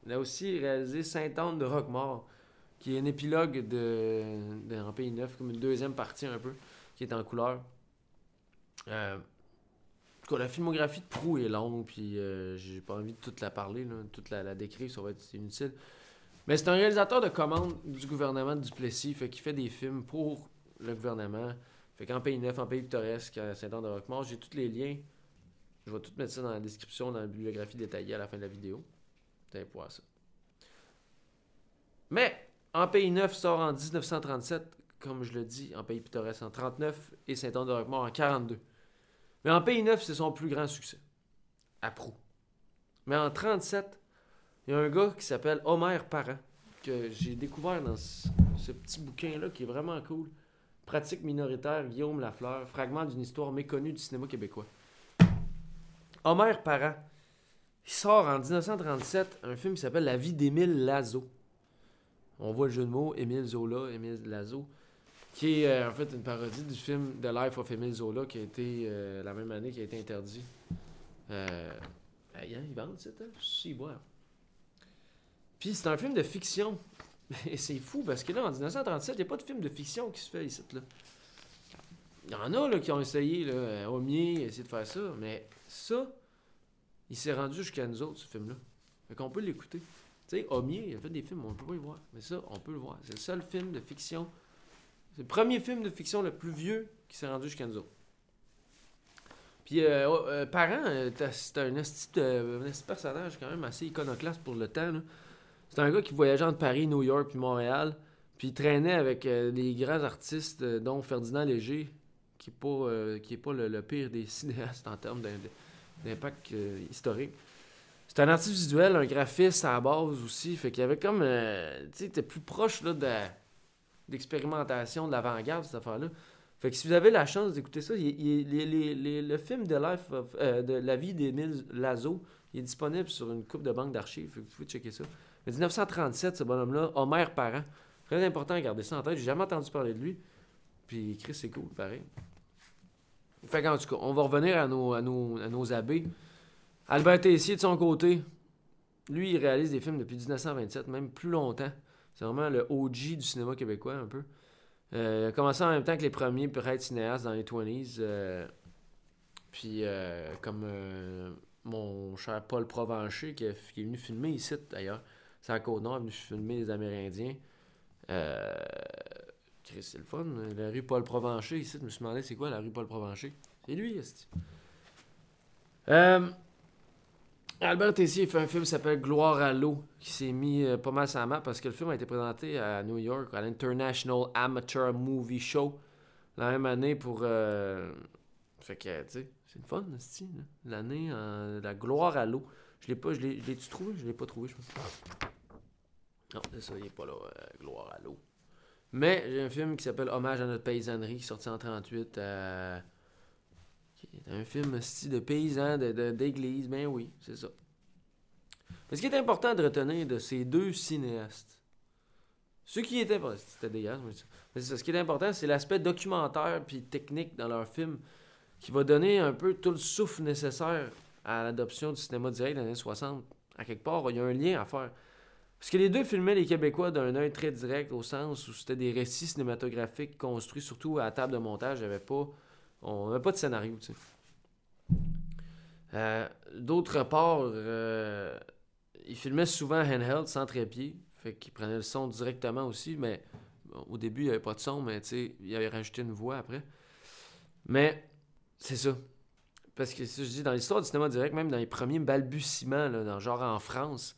Il a aussi réalisé Sainte-Anne de Roquemort, qui est un épilogue de, de Pays Neuf, comme une deuxième partie un peu, qui est en couleur. Euh, la filmographie de Prou est longue, puis euh, j'ai pas envie de toute la parler, toute la, décrire, ça va être inutile. Mais c'est un réalisateur de commande du gouvernement de Duplessis, fait qu'il fait des films pour le gouvernement. Fait qu'en Pays Neuf, en Pays Pittoresque, à Saint-Anne de Roquemort, j'ai tous les liens je vais tout mettre ça dans la description, dans la bibliographie détaillée à la fin de la vidéo. Vous allez voir ça. Mais, En Pays Neuf sort en 1937, comme je le dis, En Pays Pittoresque en 39 et Saint-Anne-de-Roquemort en 42. Mais En Pays Neuf, c'est son plus grand succès. À Prou. Mais en 37, il y a un gars qui s'appelle Homer Parent, que j'ai découvert dans ce petit bouquin-là qui est vraiment cool. Pratique minoritaire, Guillaume Lafleur, fragment d'une histoire méconnue du cinéma québécois. Homer Parent. Il sort en 1937 un film qui s'appelle La vie d'Émile Lazo. On voit le jeu de mots, Émile Zola, Émile Lazo, qui est euh, en fait une parodie du film The Life of Émile Zola qui a été euh, la même année qui a été interdit. Euh, hein, ils vendent c'est Si, boire. Puis c'est un film de fiction. Et c'est fou parce que là, en 1937, il n'y a pas de film de fiction qui se fait ici. Là. Il y en a là, qui ont essayé, là, Omier, essayer de faire ça, mais ça, il s'est rendu jusqu'à nous autres, ce film-là. Fait qu'on peut l'écouter. Tu sais, Omier, il a fait des films, on peut pas y voir. Mais ça, on peut le voir. C'est le seul film de fiction. C'est le premier film de fiction le plus vieux qui s'est rendu jusqu'à nous autres. Puis, euh, oh, euh Parent, euh, c'est un petit personnage quand même assez iconoclaste pour le temps. C'est un gars qui voyageait entre Paris, New York puis Montréal. Puis il traînait avec euh, des grands artistes, dont Ferdinand Léger, qui n'est pas, qui est pas le, pire des cinéastes en termes d'impact euh, historique. C'est un artiste visuel, un graphiste à la base aussi. Fait qu'il y avait comme. Euh, tu sais, plus proche là, de, d'expérimentation, de l'avant-garde, cette affaire-là. Fait que si vous avez la chance d'écouter ça, le film de, Life euh, de La vie d'Émile Lazo, il est disponible sur une coupe de banque d'archives. Vous pouvez checker ça. Mais 1937, ce bonhomme-là, Homer Parent. Très important à garder ça en tête. J'ai jamais entendu parler de lui. Puis Chris, c'est cool, pareil. Fait qu'en tout cas, on va revenir à nos, à nos, abbés. Albert Tessier, de son côté, lui, il réalise des films depuis 1927, même plus longtemps. C'est vraiment le OG du cinéma québécois, un peu. Euh, il a commencé en même temps que les premiers être cinéaste dans les 20s. Euh, puis, euh, comme mon cher Paul Provencher, qui, est venu filmer ici, d'ailleurs, c'est à Côte-Nord, est venu filmer les Amérindiens. Euh, c'est le fun. La rue Paul Provencher, ici, je me suis demandé c'est quoi la rue Paul Provencher. C'est lui, ici. Euh, Albert Tessier fait un film qui s'appelle Gloire à l'eau, qui s'est mis euh, pas mal sur la map parce que le film a été présenté à New York, à l'International Amateur Movie Show, la même année pour. Euh, fait que, tu c'est une fun, l'année, la gloire à l'eau. Je l'ai pas, je l'ai, je l'ai-tu trouvé? Je l'ai pas trouvé, je pense. Non, c'est ça, il est pas là. euh, gloire à l'eau. Mais j'ai un film qui s'appelle Hommage à notre paysannerie, qui est sorti en 38. euh, qui est un film style de paysan, de, de- d'église. Ben oui, c'est ça. Mais ce qui est important de retenir de ces deux cinéastes, ce qui important, c'était dégueulasse. Mais c'est ça, ce qui est important, c'est l'aspect documentaire puis technique dans leur film qui va donner un peu tout le souffle nécessaire à l'adoption du cinéma direct dans les années 60. À quelque part, il y a un lien à faire. Parce que les deux filmaient les Québécois d'un œil très direct, au sens où c'était des récits cinématographiques construits surtout à table de montage. Avait pas, on n'avait pas de scénario. Euh, D'autre part, euh, ils filmaient souvent handheld, sans trépied. Fait qu'ils prenaient le son directement aussi, mais au début, il n'y avait pas de son, mais il avait rajouté une voix après. Mais c'est ça. Parce que si je dis dans l'histoire du cinéma direct, même dans les premiers balbutiements, là, dans, genre en France,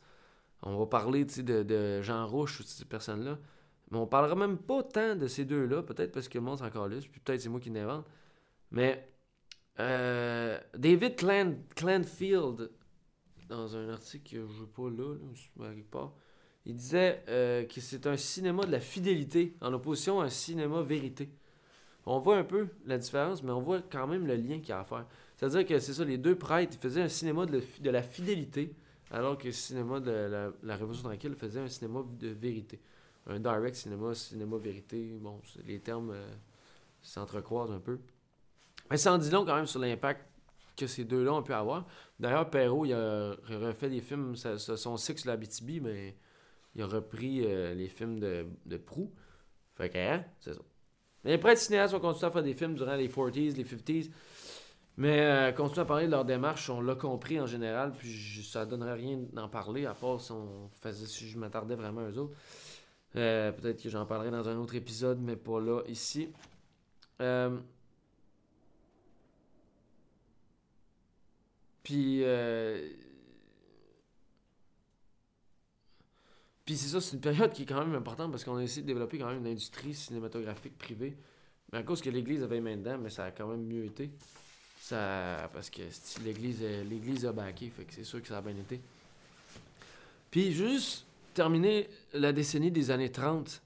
on va parler de, de Jean Rouche ou de ces personnes-là. Mais on parlera même pas tant de ces deux-là, peut-être parce que le monde s'en puis peut-être c'est moi qui l'invente. Mais euh, David Clan- Clanfield, dans un article que je pas là, là quelque part, il disait euh, que c'est un cinéma de la fidélité en opposition à un cinéma vérité. On voit un peu la différence, mais on voit quand même le lien qu'il y a à faire. C'est-à-dire que c'est ça, les deux prêtres, faisaient un cinéma de, de la fidélité, alors que le cinéma de la, Révolution tranquille faisait un cinéma de vérité. Un direct cinéma, cinéma vérité, bon, les termes euh, s'entrecroisent un peu. Mais ça en dit long quand même sur l'impact que ces deux-là ont pu avoir. D'ailleurs, Perrault, il a refait des films, ça- son Six la BTB, mais il a repris euh, les films de, de Prou. Fait que, hein, c'est ça. Mais les prêtres cinéastes ont continué à faire des films durant les 40s, les 50s. Mais euh, continuer à parler de leur démarche, on l'a compris en général, puis je- ça donnerait rien d'en parler, à part si, on faisait, si je m'attardais vraiment à eux autres. Euh, Peut-être que j'en parlerai dans un autre épisode, mais pas là, ici. Euh, Puis, euh, puis c'est ça, c'est une période qui est quand même importante parce qu'on a essayé de développer quand même une industrie cinématographique privée. Mais à cause que l'Église avait main dedans, mais ça a quand même mieux été. Ça, parce que l'Église euh, l'Église a backé, fait que c'est sûr que ça a bien été. Puis juste terminer la décennie des années 30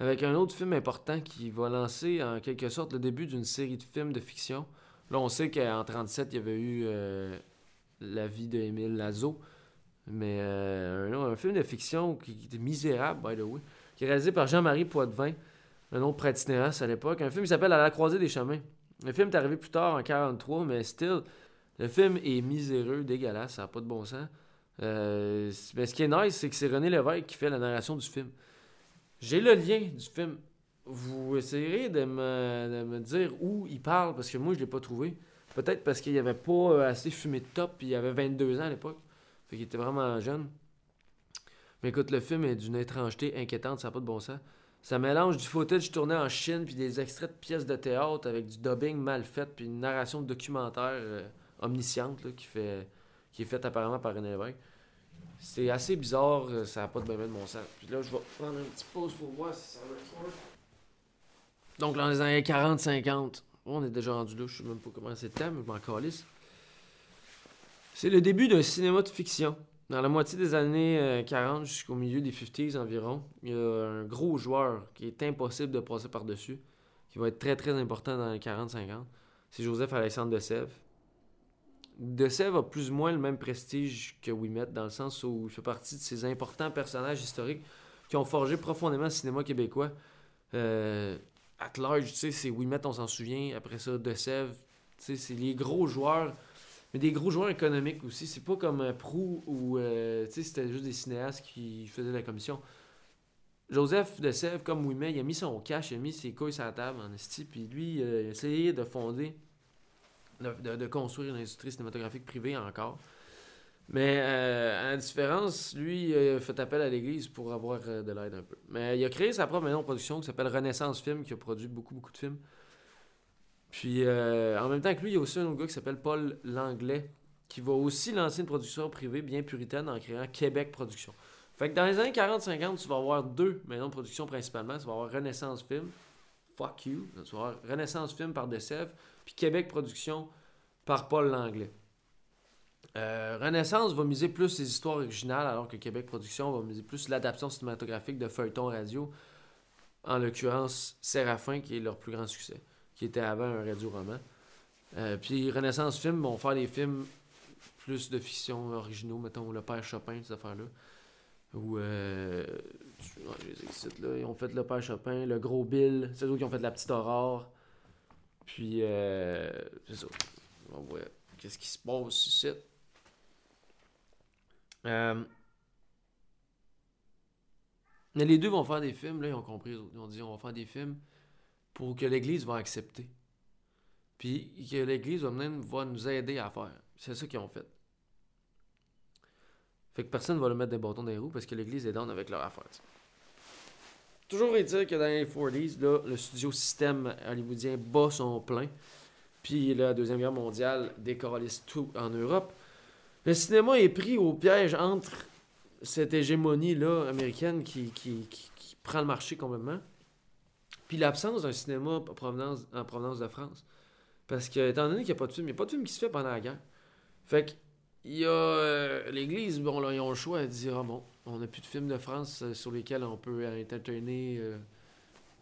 avec un autre film important qui va lancer en quelque sorte le début d'une série de films de fiction. Là, on sait qu'en 37, il y avait eu euh, La vie de Émile Lazo. Mais euh, un, film de fiction qui, était misérable, by the way, qui est réalisé par Jean-Marie Poitvin, un autre prêtre cinéaste à l'époque. Un film qui s'appelle À la croisée des chemins. Le film est arrivé plus tard, en 43, mais still, le film est miséreux, dégueulasse, ça n'a pas de bon sens. Euh, mais ce qui est nice, c'est que c'est René Lévesque qui fait la narration du film. J'ai le lien du film. Vous essayerez de me, dire où il parle, parce que moi, je l'ai pas trouvé. Peut-être parce qu'il n'y avait pas assez fumé de top, puis il avait 22 ans à l'époque. Fait qu'il était vraiment jeune. Mais écoute, le film est d'une étrangeté inquiétante, ça n'a pas de bon sens. Ça mélange du footage tourné en Chine, puis des extraits de pièces de théâtre avec du dubbing mal fait, puis une narration de documentaire euh, omnisciente là, qui, fait, qui est faite apparemment par René Lévesque. C'est assez bizarre, euh, ça n'a pas de ben de bon sens. Puis là, je vais prendre une petite pause pour voir si ça fort. Donc, dans les années 40-50, on est déjà rendu là, je sais même pas comment c'est le mais je m'en calisse. C'est le début d'un cinéma de fiction. Dans la moitié des années euh, 40 jusqu'au milieu des 50s environ, il y a un gros joueur qui est impossible de passer par-dessus, qui va être très très important dans les 40-50. C'est Joseph Alexandre de Sèvres. De Sèvres a plus ou moins le même prestige que Ouimet, dans le sens où il fait partie de ces importants personnages historiques qui ont forgé profondément le cinéma québécois. Euh, at large, tu sais, c'est Ouimet, on s'en souvient. Après ça, De Sèvres, tu sais, c'est les gros joueurs mais des gros joueurs économiques aussi. C'est pas comme euh, Prou où euh, tu sais, c'était juste des cinéastes qui faisaient la commission. Joseph de Sèvres, comme Ouimet, il a mis son cash, il a mis ses couilles sur la table en esti, puis lui, il a essayé de fonder, de, de- de construire une industrie cinématographique privée encore. Mais euh, à la différence, lui, il a fait appel à l'Église pour avoir euh, de l'aide un peu. Mais il a créé sa propre maison de production qui s'appelle Renaissance Film, qui a produit beaucoup, beaucoup de films. Puis euh, en même temps que lui, il y a aussi un autre gars qui s'appelle Paul Langlais, qui va aussi lancer une production privée bien puritaine en créant Québec Production. Fait que dans les années 40-50, tu vas avoir deux maisons de production principalement. Tu vas avoir Renaissance Film, fuck you. Tu vas avoir Renaissance Film par Decève, puis Québec Production par Paul Langlais. Euh, Renaissance va miser plus les histoires originales, alors que Québec Production va miser plus l'adaptation cinématographique de feuilleton radio. En l'occurrence, Séraphin, qui est leur plus grand succès, qui était avant un radio-roman. Euh, puis Renaissance Film vont faire des films plus de fiction originaux, mettons Le Père Chopin, ces affaires-là. Ou, euh, je les cite, là. Ils ont fait Le Père Chopin, Le Gros Bill, c'est eux qui ont fait La Petite Aurore. Puis, euh, c'est ça. On voit qu'est-ce qui se passe ici. Euh, mais les deux vont faire des films, là, ils ont compris. Ils ont dit on va faire des films pour que l'Église va accepter. Puis que l'Église va, même, va nous aider à faire. C'est ça qu'ils ont fait. Fait que personne ne va le mettre des bâtons dans les roues parce que l'Église est down avec leur affaire. Toujours est-il que dans les 40s, là, le studio système hollywoodien bat son plein. Puis la Deuxième Guerre mondiale décoralise tout en Europe. Le cinéma est pris au piège entre cette hégémonie-là américaine qui, qui, qui, prend le marché complètement, puis l'absence d'un cinéma en provenance, en provenance de France. Parce que, étant donné qu'il n'y a pas de film, il n'y a pas de film qui se fait pendant la guerre. Fait que, il y a euh, l'Église, bon, là, ils ont le choix de dire ah bon, on n'a plus de films de France euh, sur lesquels on peut entertainer euh,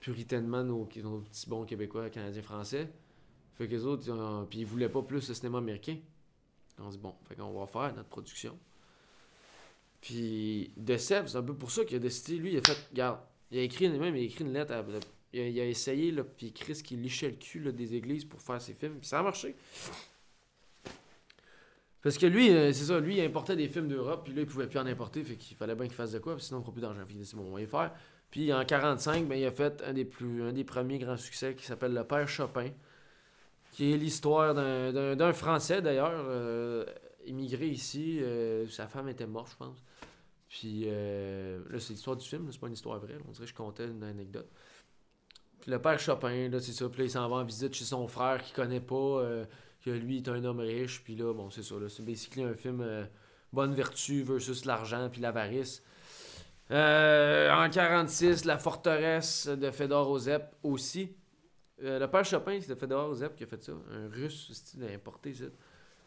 puritainement nos, petits bons Québécois, Canadiens, Français. Fait que les autres, puis ils voulaient pas plus le cinéma américain. On dit, bon, fait qu'on va faire notre production. Puis, De c'est un peu pour ça qu'il a décidé, lui, il a fait, regarde, il a écrit, même, il a écrit une lettre, il, a, essayé, là, puis Chris qui lichait le cul des églises pour faire ses films, puis ça a marché. Parce que lui, euh, c'est ça, lui, il importait des films d'Europe, puis là, il pouvait plus en importer, fait qu'il fallait bien qu'il fasse de quoi, sinon, il ne plus d'argent. C'est bon, on va y faire. Puis en 45, ben, il a fait un des, plus, un des premiers grands succès qui s'appelle Le Père Chopin qui est l'histoire d'un Français d'ailleurs, euh, immigré ici. Euh, sa femme était morte, je pense. Puis là, c'est l'histoire du film, c'est pas une histoire vraie. On dirait que je comptais une anecdote. Le père Chopin, là, c'est ça. Puis là, il s'en va en visite chez son frère qu'il connaît pas, que lui est un homme riche. Puis là, bon, c'est ça. C'est basically un film Bonne vertu versus l'argent puis l'avarice. en 46, La forteresse de Fedor Ozep aussi. Euh, le père Chopin, c'était Fedor Zep qui a fait ça. Un russe, style importé, ça?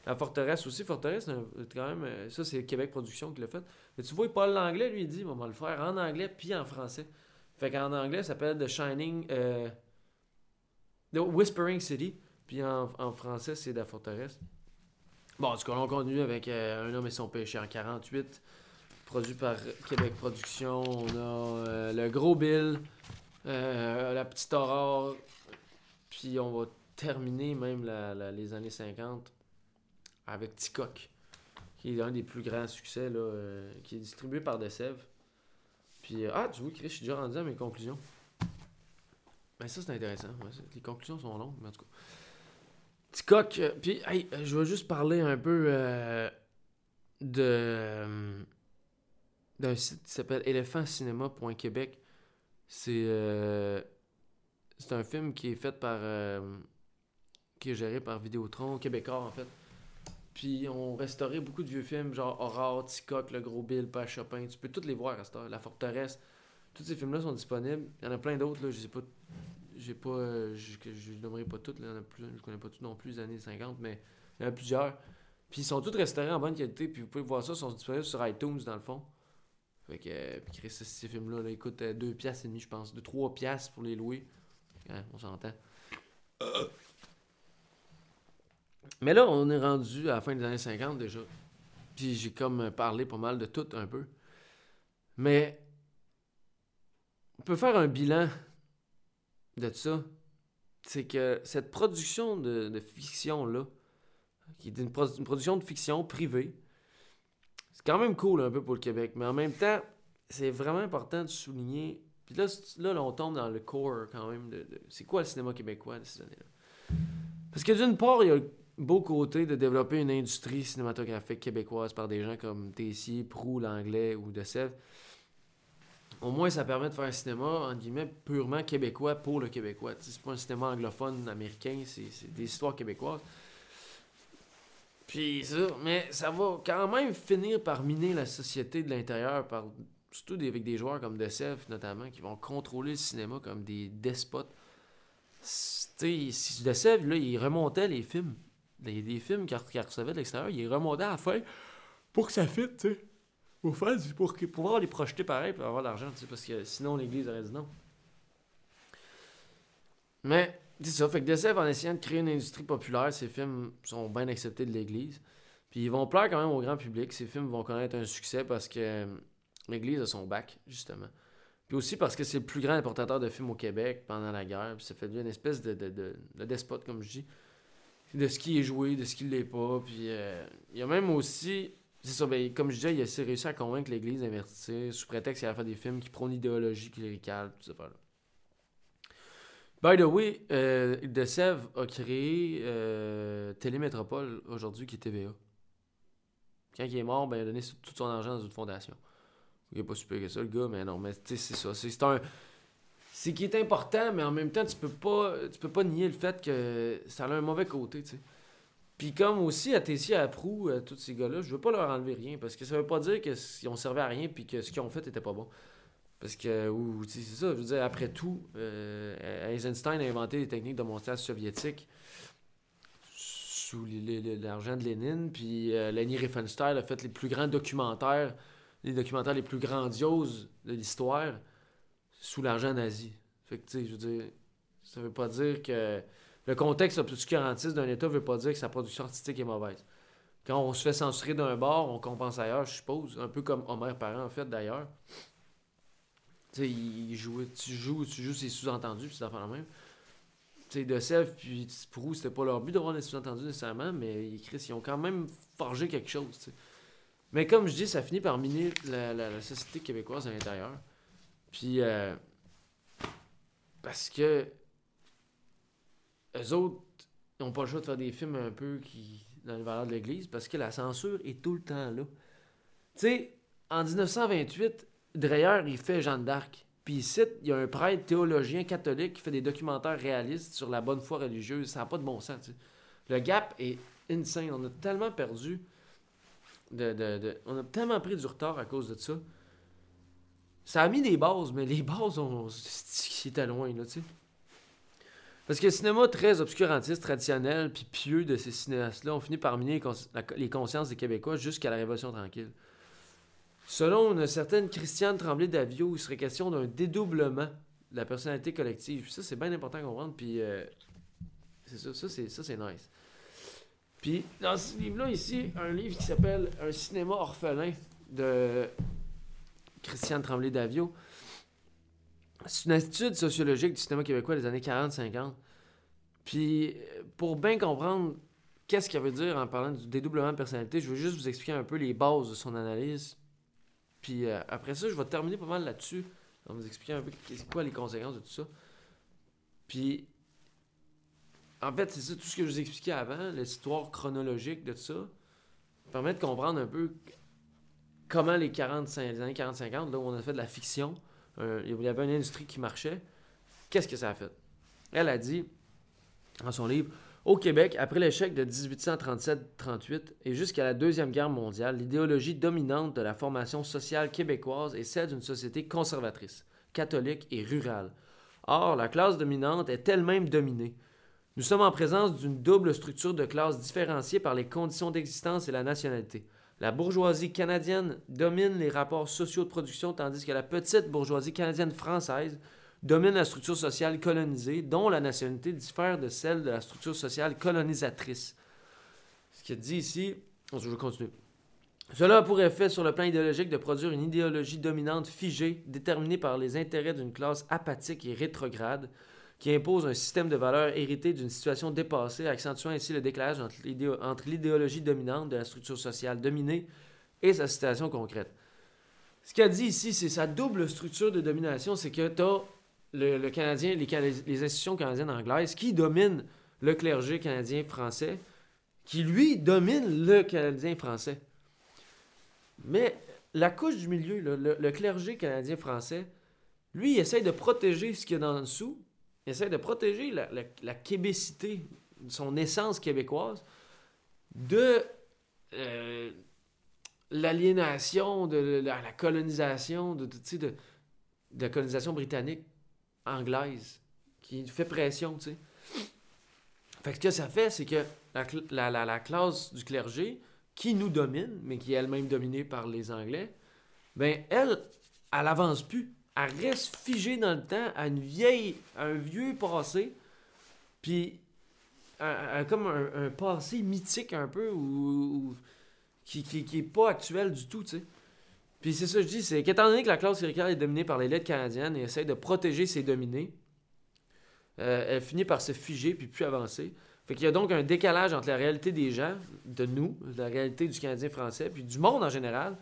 La forteresse aussi, forteresse, quand même, euh, ça c'est Québec Production qui l'a fait. Mais tu vois, Paul Langlais, lui, il dit, on va le faire en anglais puis en français. Fait qu'en anglais, ça s'appelle The Shining, euh, The Whispering City, puis en, en français, c'est La forteresse. Bon, du coup, on continue avec Un homme et son péché en 48, produit par Québec Production. On a Le Gros Bill, La Petite Aurore, puis on va terminer même les années 50 avec Ticoc, qui est un des plus grands succès, là, euh, qui est distribué par Sèvres. Euh, ah, tu vois, Chris, je suis déjà rendu à mes conclusions. Ben, ça, c'est intéressant. les conclusions sont longues, mais en tout cas. Ticoc, euh, puis, hey, je vais juste parler un peu de d'un site qui s'appelle éléphantcinéma.québec. C'est c'est un film qui est fait par. Euh, qui est géré par Vidéotron, québécois en fait. Puis on restaurait beaucoup de vieux films, genre Aurore, Ticoc, Le Gros Bill, Père Chopin. Tu peux tous les voir à La Forteresse. Tous ces films-là sont disponibles. Il y en a plein d'autres, là. Je sais pas. J'ai pas. Euh, je, je nommerai pas toutes, là. Il y en a plus, je connais pas tous non plus les années 50, mais il y en a plusieurs. Puis ils sont tous restaurés en bonne qualité. Puis vous pouvez voir ça, ils sont disponibles sur iTunes dans le fond. Fait que. Euh, puis ces films-là, là, écoute, 2 piastres et demi, je pense. De 3 piastres pour les louer. Hein, on s'entend. Mais là, on est rendu à la fin des années 50 déjà. Puis j'ai comme parlé pas mal de tout un peu. Mais on peut faire un bilan de ça. C'est que cette production de, fiction-là, qui est une, production de fiction privée, c'est quand même cool un peu pour le Québec. Mais en même temps, c'est vraiment important de souligner puis là, là, on tombe dans le core quand même de, c'est quoi le cinéma québécois de ces années-là? Parce que d'une part, il y a beau côté de développer une industrie cinématographique québécoise par des gens comme Tessier, Prou, Langlais ou De. Au moins, ça permet de faire un cinéma, entre guillemets, purement québécois pour le québécois. c'est pas un cinéma anglophone américain, c'est des histoires québécoises. Puis ça, mais ça va quand même finir par miner la société de l'intérieur surtout avec des joueurs comme DeSev notamment, qui vont contrôler le cinéma comme des despotes. Tu sais, là, il remontait les films. Des, des films qu'il recevait de l'extérieur, il est remonté à la fin pour que ça fitte, tu sais. Pour, faire, pour pouvoir les projeter pareil pour avoir de l'argent, tu sais, parce que sinon l'Église aurait dit non. Mais, c'est ça. Fait que DCF, en essayant de créer une industrie populaire, ces films sont bien acceptés de l'Église. Puis ils vont plaire quand même au grand public. Ces films vont connaître un succès parce que euh, l'Église a son bac, justement. Puis aussi parce que c'est le plus grand importateur de films au Québec pendant la guerre. Puis ça fait une espèce de, de, de, despote, comme je dis. De ce qui est joué, de ce qui ne l'est pas. Puis euh, il y a même aussi. C'est ça, ben, comme je disais, il a réussi à convaincre l'Église d'invertir sous prétexte qu'il allait faire des films qui prônent l'idéologie cléricale, tout ça. By the way, euh, De Sèvres a créé euh, Télémétropole aujourd'hui, qui est TVA. Quand il est mort, ben, il a donné tout son argent dans une fondation. Il n'est pas super que ça, le gars, mais non, mais tu sais, c'est ça. C'est un. C'est qui est important, mais en même temps, tu peux pas tu peux pas nier le fait que ça a un mauvais côté, tu sais. Puis comme aussi à Tessie, à Prou, à tous ces gars-là, je veux pas leur enlever rien, parce que ça veut pas dire qu'ils ont servi à rien puis que ce qu'ils ont fait était pas bon. Parce que, ou, c'est ça, je veux dire, après tout, euh, Eisenstein a inventé les techniques de montage soviétique sous l'argent de Lénine, puis euh, Leni Riefenstahl a fait les plus grands documentaires, les documentaires les plus grandioses de l'histoire sous l'argent nazi. Fait que, tu sais, je veux dire, ça veut pas dire que le contexte obscurantiste d'un État veut pas dire que sa production artistique est mauvaise. Quand on se fait censurer d'un bord, on compense ailleurs, je suppose, un peu comme Homer Parent en fait d'ailleurs. Tu sais, il tu joues, tu joues c'est sous-entendus, puis fait la même. Tu De Sèvres puis Prou, c'était pas leur but d'avoir des sous-entendus nécessairement, mais Chris, ils ont quand même forgé quelque chose. Mais comme je dis, ça finit par miner la, société québécoise à l'intérieur. Puis, euh, parce que eux autres n'ont pas le choix de faire des films un peu qui dans les valeurs de l'Église parce que la censure est tout le temps là. Tu sais, en 1928, Dreyer, il fait Jeanne d'Arc. Puis ici, il y a un prêtre théologien catholique qui fait des documentaires réalistes sur la bonne foi religieuse. Ça n'a pas de bon sens. Le gap est insane. On a tellement perdu. De, on a tellement pris du retard à cause de ça. Ça a mis des bases, mais les bases, on... c'était loin. Là, sais. Parce que le cinéma très obscurantiste, traditionnel, puis pieux de ces cinéastes-là ont fini par miner les consciences des Québécois jusqu'à la Révolution tranquille. Selon une certaine Christiane Tremblay-Davio, il serait question d'un dédoublement de la personnalité collective. Puis ça, c'est bien important à comprendre. Puis euh, c'est ça, ça, c'est nice. Puis dans ce livre-là, ici, un livre qui s'appelle Un cinéma orphelin de Christiane Tremblay-Davio. C'est une étude sociologique du cinéma québécois des années 40-50. Puis pour bien comprendre qu'est-ce qu'elle veut dire en parlant du dédoublement de personnalité, je veux juste vous expliquer un peu les bases de son analyse puis euh, après ça, je vais terminer pas mal là-dessus. Va vous expliquer un peu c'est quoi les conséquences de tout ça. Puis, en fait, c'est ça, tout ce que je vous expliquais avant, l'histoire chronologique de tout ça, permet de comprendre un peu comment les, 45, les années 40-50, là où on a fait de la fiction, euh, il y avait une industrie qui marchait, qu'est-ce que ça a fait? Elle a dit, dans son livre, au Québec, après l'échec de 1837-38 et jusqu'à la Deuxième Guerre mondiale, l'idéologie dominante de la formation sociale québécoise est celle d'une société conservatrice, catholique et rurale. Or, la classe dominante est elle-même dominée. Nous sommes en présence d'une double structure de classe différenciée par les conditions d'existence et la nationalité. La bourgeoisie canadienne domine les rapports sociaux de production tandis que la petite bourgeoisie canadienne française domine la structure sociale colonisée, dont la nationalité diffère de celle de la structure sociale colonisatrice. Ce qu'il dit ici, je vais continuer. Cela a pour effet sur le plan idéologique de produire une idéologie dominante figée, déterminée par les intérêts d'une classe apathique et rétrograde, qui impose un système de valeurs hérité d'une situation dépassée, accentuant ainsi le décalage entre l'idéologie dominante de la structure sociale dominée et sa situation concrète. Ce qu'il a dit ici, c'est sa double structure de domination, c'est que tu as le, Canadien, les, institutions canadiennes anglaises qui dominent le clergé canadien-français, qui lui domine le Canadien français. Mais la couche du milieu, le, clergé canadien-français, lui, il essaie de protéger ce qu'il y a dans le dessous, il essaie de protéger la, la, québécité, son essence québécoise, de euh, l'aliénation, de la, colonisation, de, de, de la colonisation britannique anglaise qui fait pression, tu sais. Fait que ce que ça fait, c'est que la, la, la, classe du clergé, qui nous domine, mais qui est elle-même dominée par les Anglais, ben elle, elle avance plus. Elle reste figée dans le temps à une vieille, un vieux passé, puis comme un, passé mythique un peu, ou, qui, qui, est pas actuel du tout, tu sais. Puis c'est ça que je dis, c'est qu'étant donné que la classe cléricale est dominée par l'élite canadienne et essaie de protéger ses dominés, euh, elle finit par se figer puis plus avancer. Fait qu'il y a donc un décalage entre la réalité des gens, de nous, la réalité du Canadien français, puis du monde en général,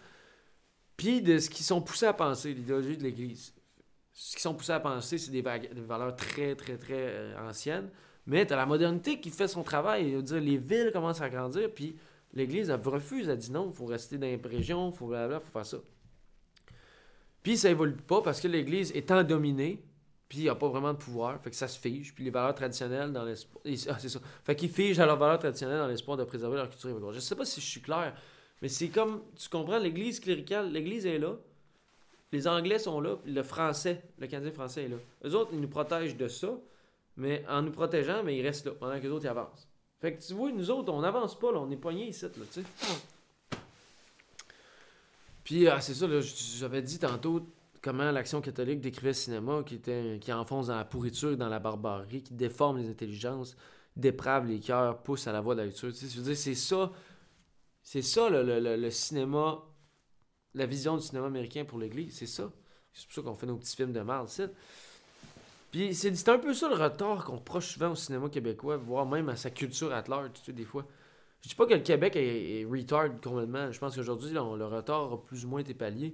puis de ce qu'ils sont poussés à penser, l'idéologie de l'Église. Ce qu'ils sont poussés à penser, c'est des, valeurs très, très, très euh, anciennes. Mais tu la modernité qui fait son travail. Dire, les villes commencent à grandir, puis l'Église, refuse. Elle dit non, il faut rester dans les régions, il faut, faut faire ça. Puis ça évolue pas parce que l'Église étant dominée, puis il n'y a pas vraiment de pouvoir, fait que ça se fige. Puis les valeurs traditionnelles dans l'espoir. Ah, c'est ça. Fait qu'ils figent à leurs valeurs traditionnelles dans l'espoir de préserver leur culture. Je sais pas si je suis clair, mais c'est comme. Tu comprends, l'Église cléricale, l'Église est là. Les Anglais sont là, le français, le Canadien français est là. Eux autres, ils nous protègent de ça, mais en nous protégeant, mais ils restent là, pendant que les autres, ils avancent. Fait que tu vois, nous autres, on n'avance pas, là, on est poignés ici, là, tu sais. Puis, ah, c'est ça, j'avais dit tantôt, comment l'action catholique décrivait le cinéma, qui, était, qui enfonce dans la pourriture dans la barbarie, qui déforme les intelligences, déprave les cœurs, pousse à la voie de la lecture. c'est ça, c'est ça le, cinéma, la vision du cinéma américain pour l'Église, c'est ça. C'est pour ça qu'on fait nos petits films de merde, Puis c'est un peu ça le retard qu'on reproche souvent au cinéma québécois, voire même à sa culture à large, tu sais, des fois. Je dis pas que le Québec est, retard complètement. Je pense qu'aujourd'hui, le retard a plus ou moins été pallié.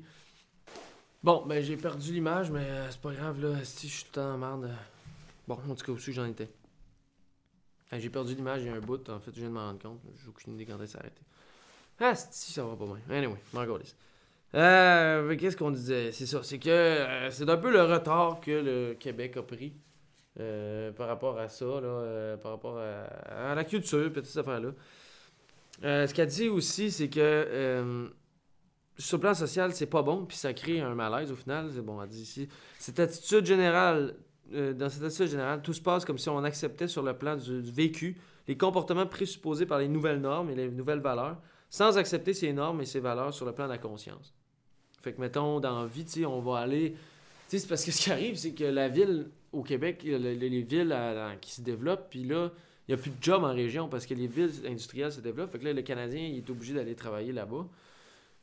Bon, ben j'ai perdu l'image, mais euh, c'est pas grave, là. Si je suis tout en merde. Bon, en tout cas, aussi, j'en étais. j'ai perdu l'image il y a un bout, en fait, je viens de m'en rendre compte. J'ai aucune idée quand elle s'est arrêtée. Ah, si, ça va pas bien. Anyway, m'en euh, Qu'est-ce qu'on disait? C'est ça, c'est que euh, c'est un peu le retard que le Québec a pris euh, par rapport à ça, là, par rapport à, la culture, et toutes ces affaires-là. ce qu'elle dit aussi, c'est que sur le plan social, c'est pas bon, puis ça crée un malaise au final. C'est bon, elle dit ici. Cette attitude générale, euh, dans cette attitude générale, tout se passe comme si on acceptait sur le plan du, vécu les comportements présupposés par les nouvelles normes et les nouvelles valeurs, sans accepter ces normes et ces valeurs sur le plan de la conscience. Fait que, mettons, dans la vie, on va aller. C'est parce que ce qui arrive, c'est que la ville au Québec, les, villes qui se développent, puis là, il n'y a plus de jobs en région parce que les villes industrielles se développent. Fait que là, le Canadien, il est obligé d'aller travailler là-bas.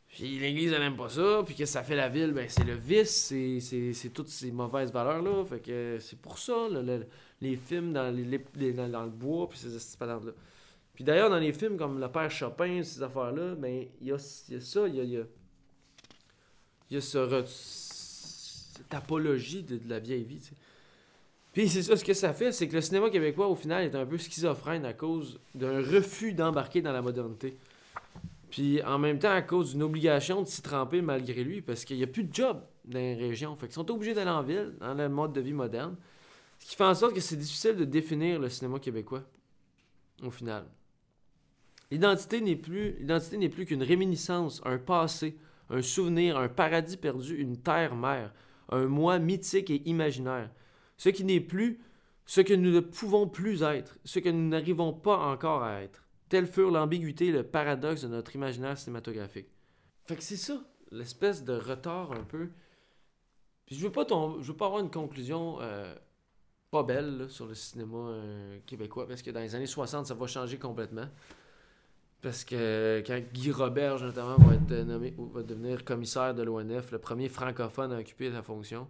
Puis l'Église, elle n'aime pas ça. Puis que ça fait la ville, ben c'est le vice, c'est toutes ces mauvaises valeurs-là. Fait que c'est pour ça, les films dans, les, le bois, puis ces patentes-là. Puis d'ailleurs, dans les films comme Le Père Chopin, ces affaires-là, ben il y a, ça, il y a, y y a ce cette apologie de, la vieille vie. Puis c'est ça, ce que ça fait, c'est que le cinéma québécois, au final, est un peu schizophrène à cause d'un refus d'embarquer dans la modernité. Puis en même temps, à cause d'une obligation de s'y tremper malgré lui, parce qu'il n'y a plus de job dans les régions. Fait qu'ils sont obligés d'aller en ville, dans le mode de vie moderne. Ce qui fait en sorte que c'est difficile de définir le cinéma québécois, au final. L'identité n'est plus, l'identité n'est plus qu'une réminiscence, un passé, un souvenir, un paradis perdu, une terre-mère, un moi mythique et imaginaire. Ce qui n'est plus ce que nous ne pouvons plus être, ce que nous n'arrivons pas encore à être. Telle furent l'ambiguïté et le paradoxe de notre imaginaire cinématographique. Fait que c'est ça, l'espèce de retard un peu. Puis je veux pas veux pas avoir une conclusion euh, pas belle sur le cinéma euh, québécois, parce que dans les années 60, ça va changer complètement. Parce que quand Guy Roberge, notamment, va être nommé va devenir commissaire de l'ONF, le premier francophone à occuper sa fonction.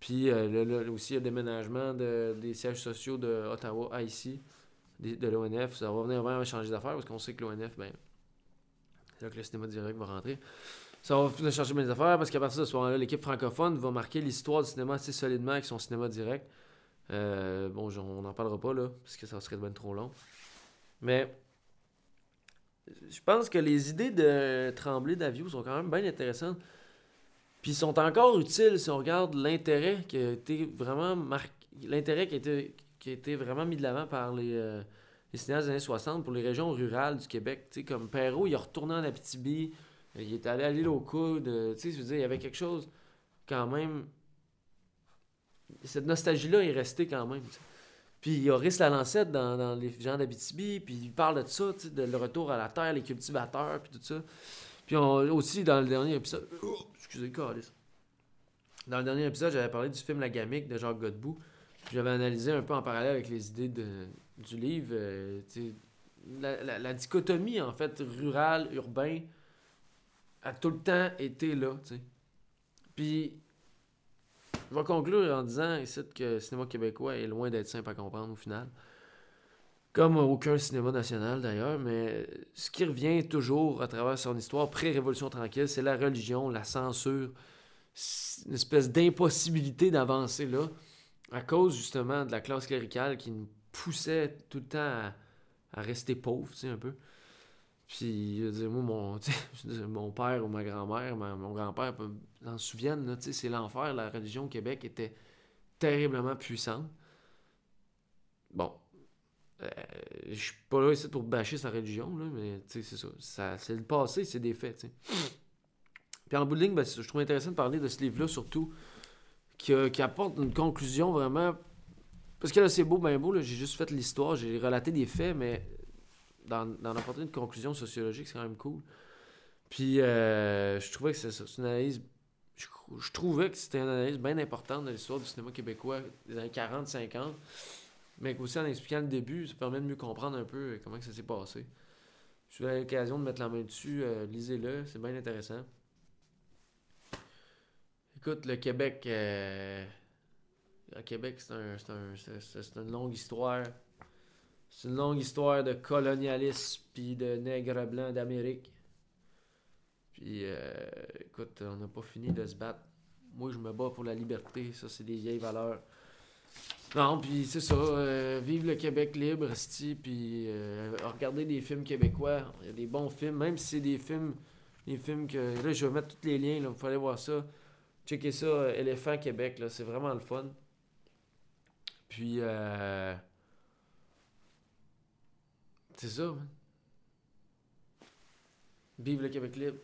Puis euh, aussi le déménagement des sièges sociaux de Ottawa à ici de, l'ONF, ça va venir vraiment changer d'affaires parce qu'on sait que l'ONF, ben, c'est là que le cinéma direct va rentrer. Ça va venir changer mes affaires parce qu'à partir de ce moment-là, l'équipe francophone va marquer l'histoire du cinéma assez solidement avec son cinéma direct. Euh, bon, on n'en parlera pas là, parce que ça serait bien trop long. Mais je pense que les idées de Tremblay d'Avio sont quand même bien intéressantes. Puis sont encore utiles si on regarde l'intérêt qui a été vraiment marqué. L'intérêt qui a été qui a été vraiment mis de l'avant par les, euh, cinéastes des années 60 pour les régions rurales du Québec. sais comme Perrault, il est retourné en Abitibi, euh, il est allé à l'île aux coudes. Euh, je veux dire, il y avait quelque chose quand même. Cette nostalgie-là est restée quand même. Puis il Rhys Lalancette dans, dans Les gens d'Abitibi, puis il parle de ça, de le retour à la terre, les cultivateurs, puis tout ça. Puis on- aussi, dans le dernier épisode... Oh, excusez, câlisse. Dans le dernier épisode, j'avais parlé du film La Gamique de Jacques Godbout. Puis J'avais analysé un peu en parallèle avec les idées de, du livre, euh, la, la- la dichotomie, en fait, rural-urbain, a tout le temps été là, tu. Puis, je vais conclure en disant ici que le cinéma québécois est loin d'être simple à comprendre au final. Comme aucun cinéma national d'ailleurs, mais ce qui revient toujours à travers son histoire pré-révolution tranquille, c'est la religion, la censure, une espèce d'impossibilité d'avancer là, à cause justement de la classe cléricale qui nous poussait tout le temps à, à rester pauvre, tu sais, un peu. Dire, moi, mon, mon père ou ma grand-mère, mon grand-père s'en souviennent, c'est l'enfer. La religion au Québec était terriblement puissante. Bon, euh, je suis pas là ici pour bâcher sa religion, là, mais c'est ça. c'est le passé, c'est des faits, tu sais. Puis en bout de ligne, ben, je trouve intéressant de parler de ce livre-là, surtout, qui, qui apporte une conclusion vraiment. Parce que là, c'est beau, ben beau, j'ai juste fait l'histoire, j'ai relaté des faits, mais d'en apporter une conclusion sociologique, c'est quand même cool. Puis euh, je trouvais que c'est une analyse. Je, trouvais que c'était une analyse bien importante de l'histoire du cinéma québécois des années 40-50, mais aussi en expliquant le début, ça permet de mieux comprendre un peu comment que ça s'est passé. Je eu l'occasion de mettre la main dessus, euh, lisez-le, c'est bien intéressant. Écoute, le Québec. euh, Québec, c'est un, un- une longue histoire. C'est une longue histoire de colonialisme puis de nègres blancs d'Amérique. Puis, euh, écoute, on n'a pas fini de se battre. Moi, je me bats pour la liberté. Ça, c'est des vieilles valeurs. Non, puis c'est ça. euh, vive le Québec libre, sti, puis euh, regardez des films québécois. Il y a des bons films, même si c'est des films, des films que... Là, je vais mettre tous les liens, là, vous allez voir ça. Checkez ça, euh, Éléphant Québec, là, c'est vraiment le fun. Puis, euh... C'est ça, man. Vive le Québec libre.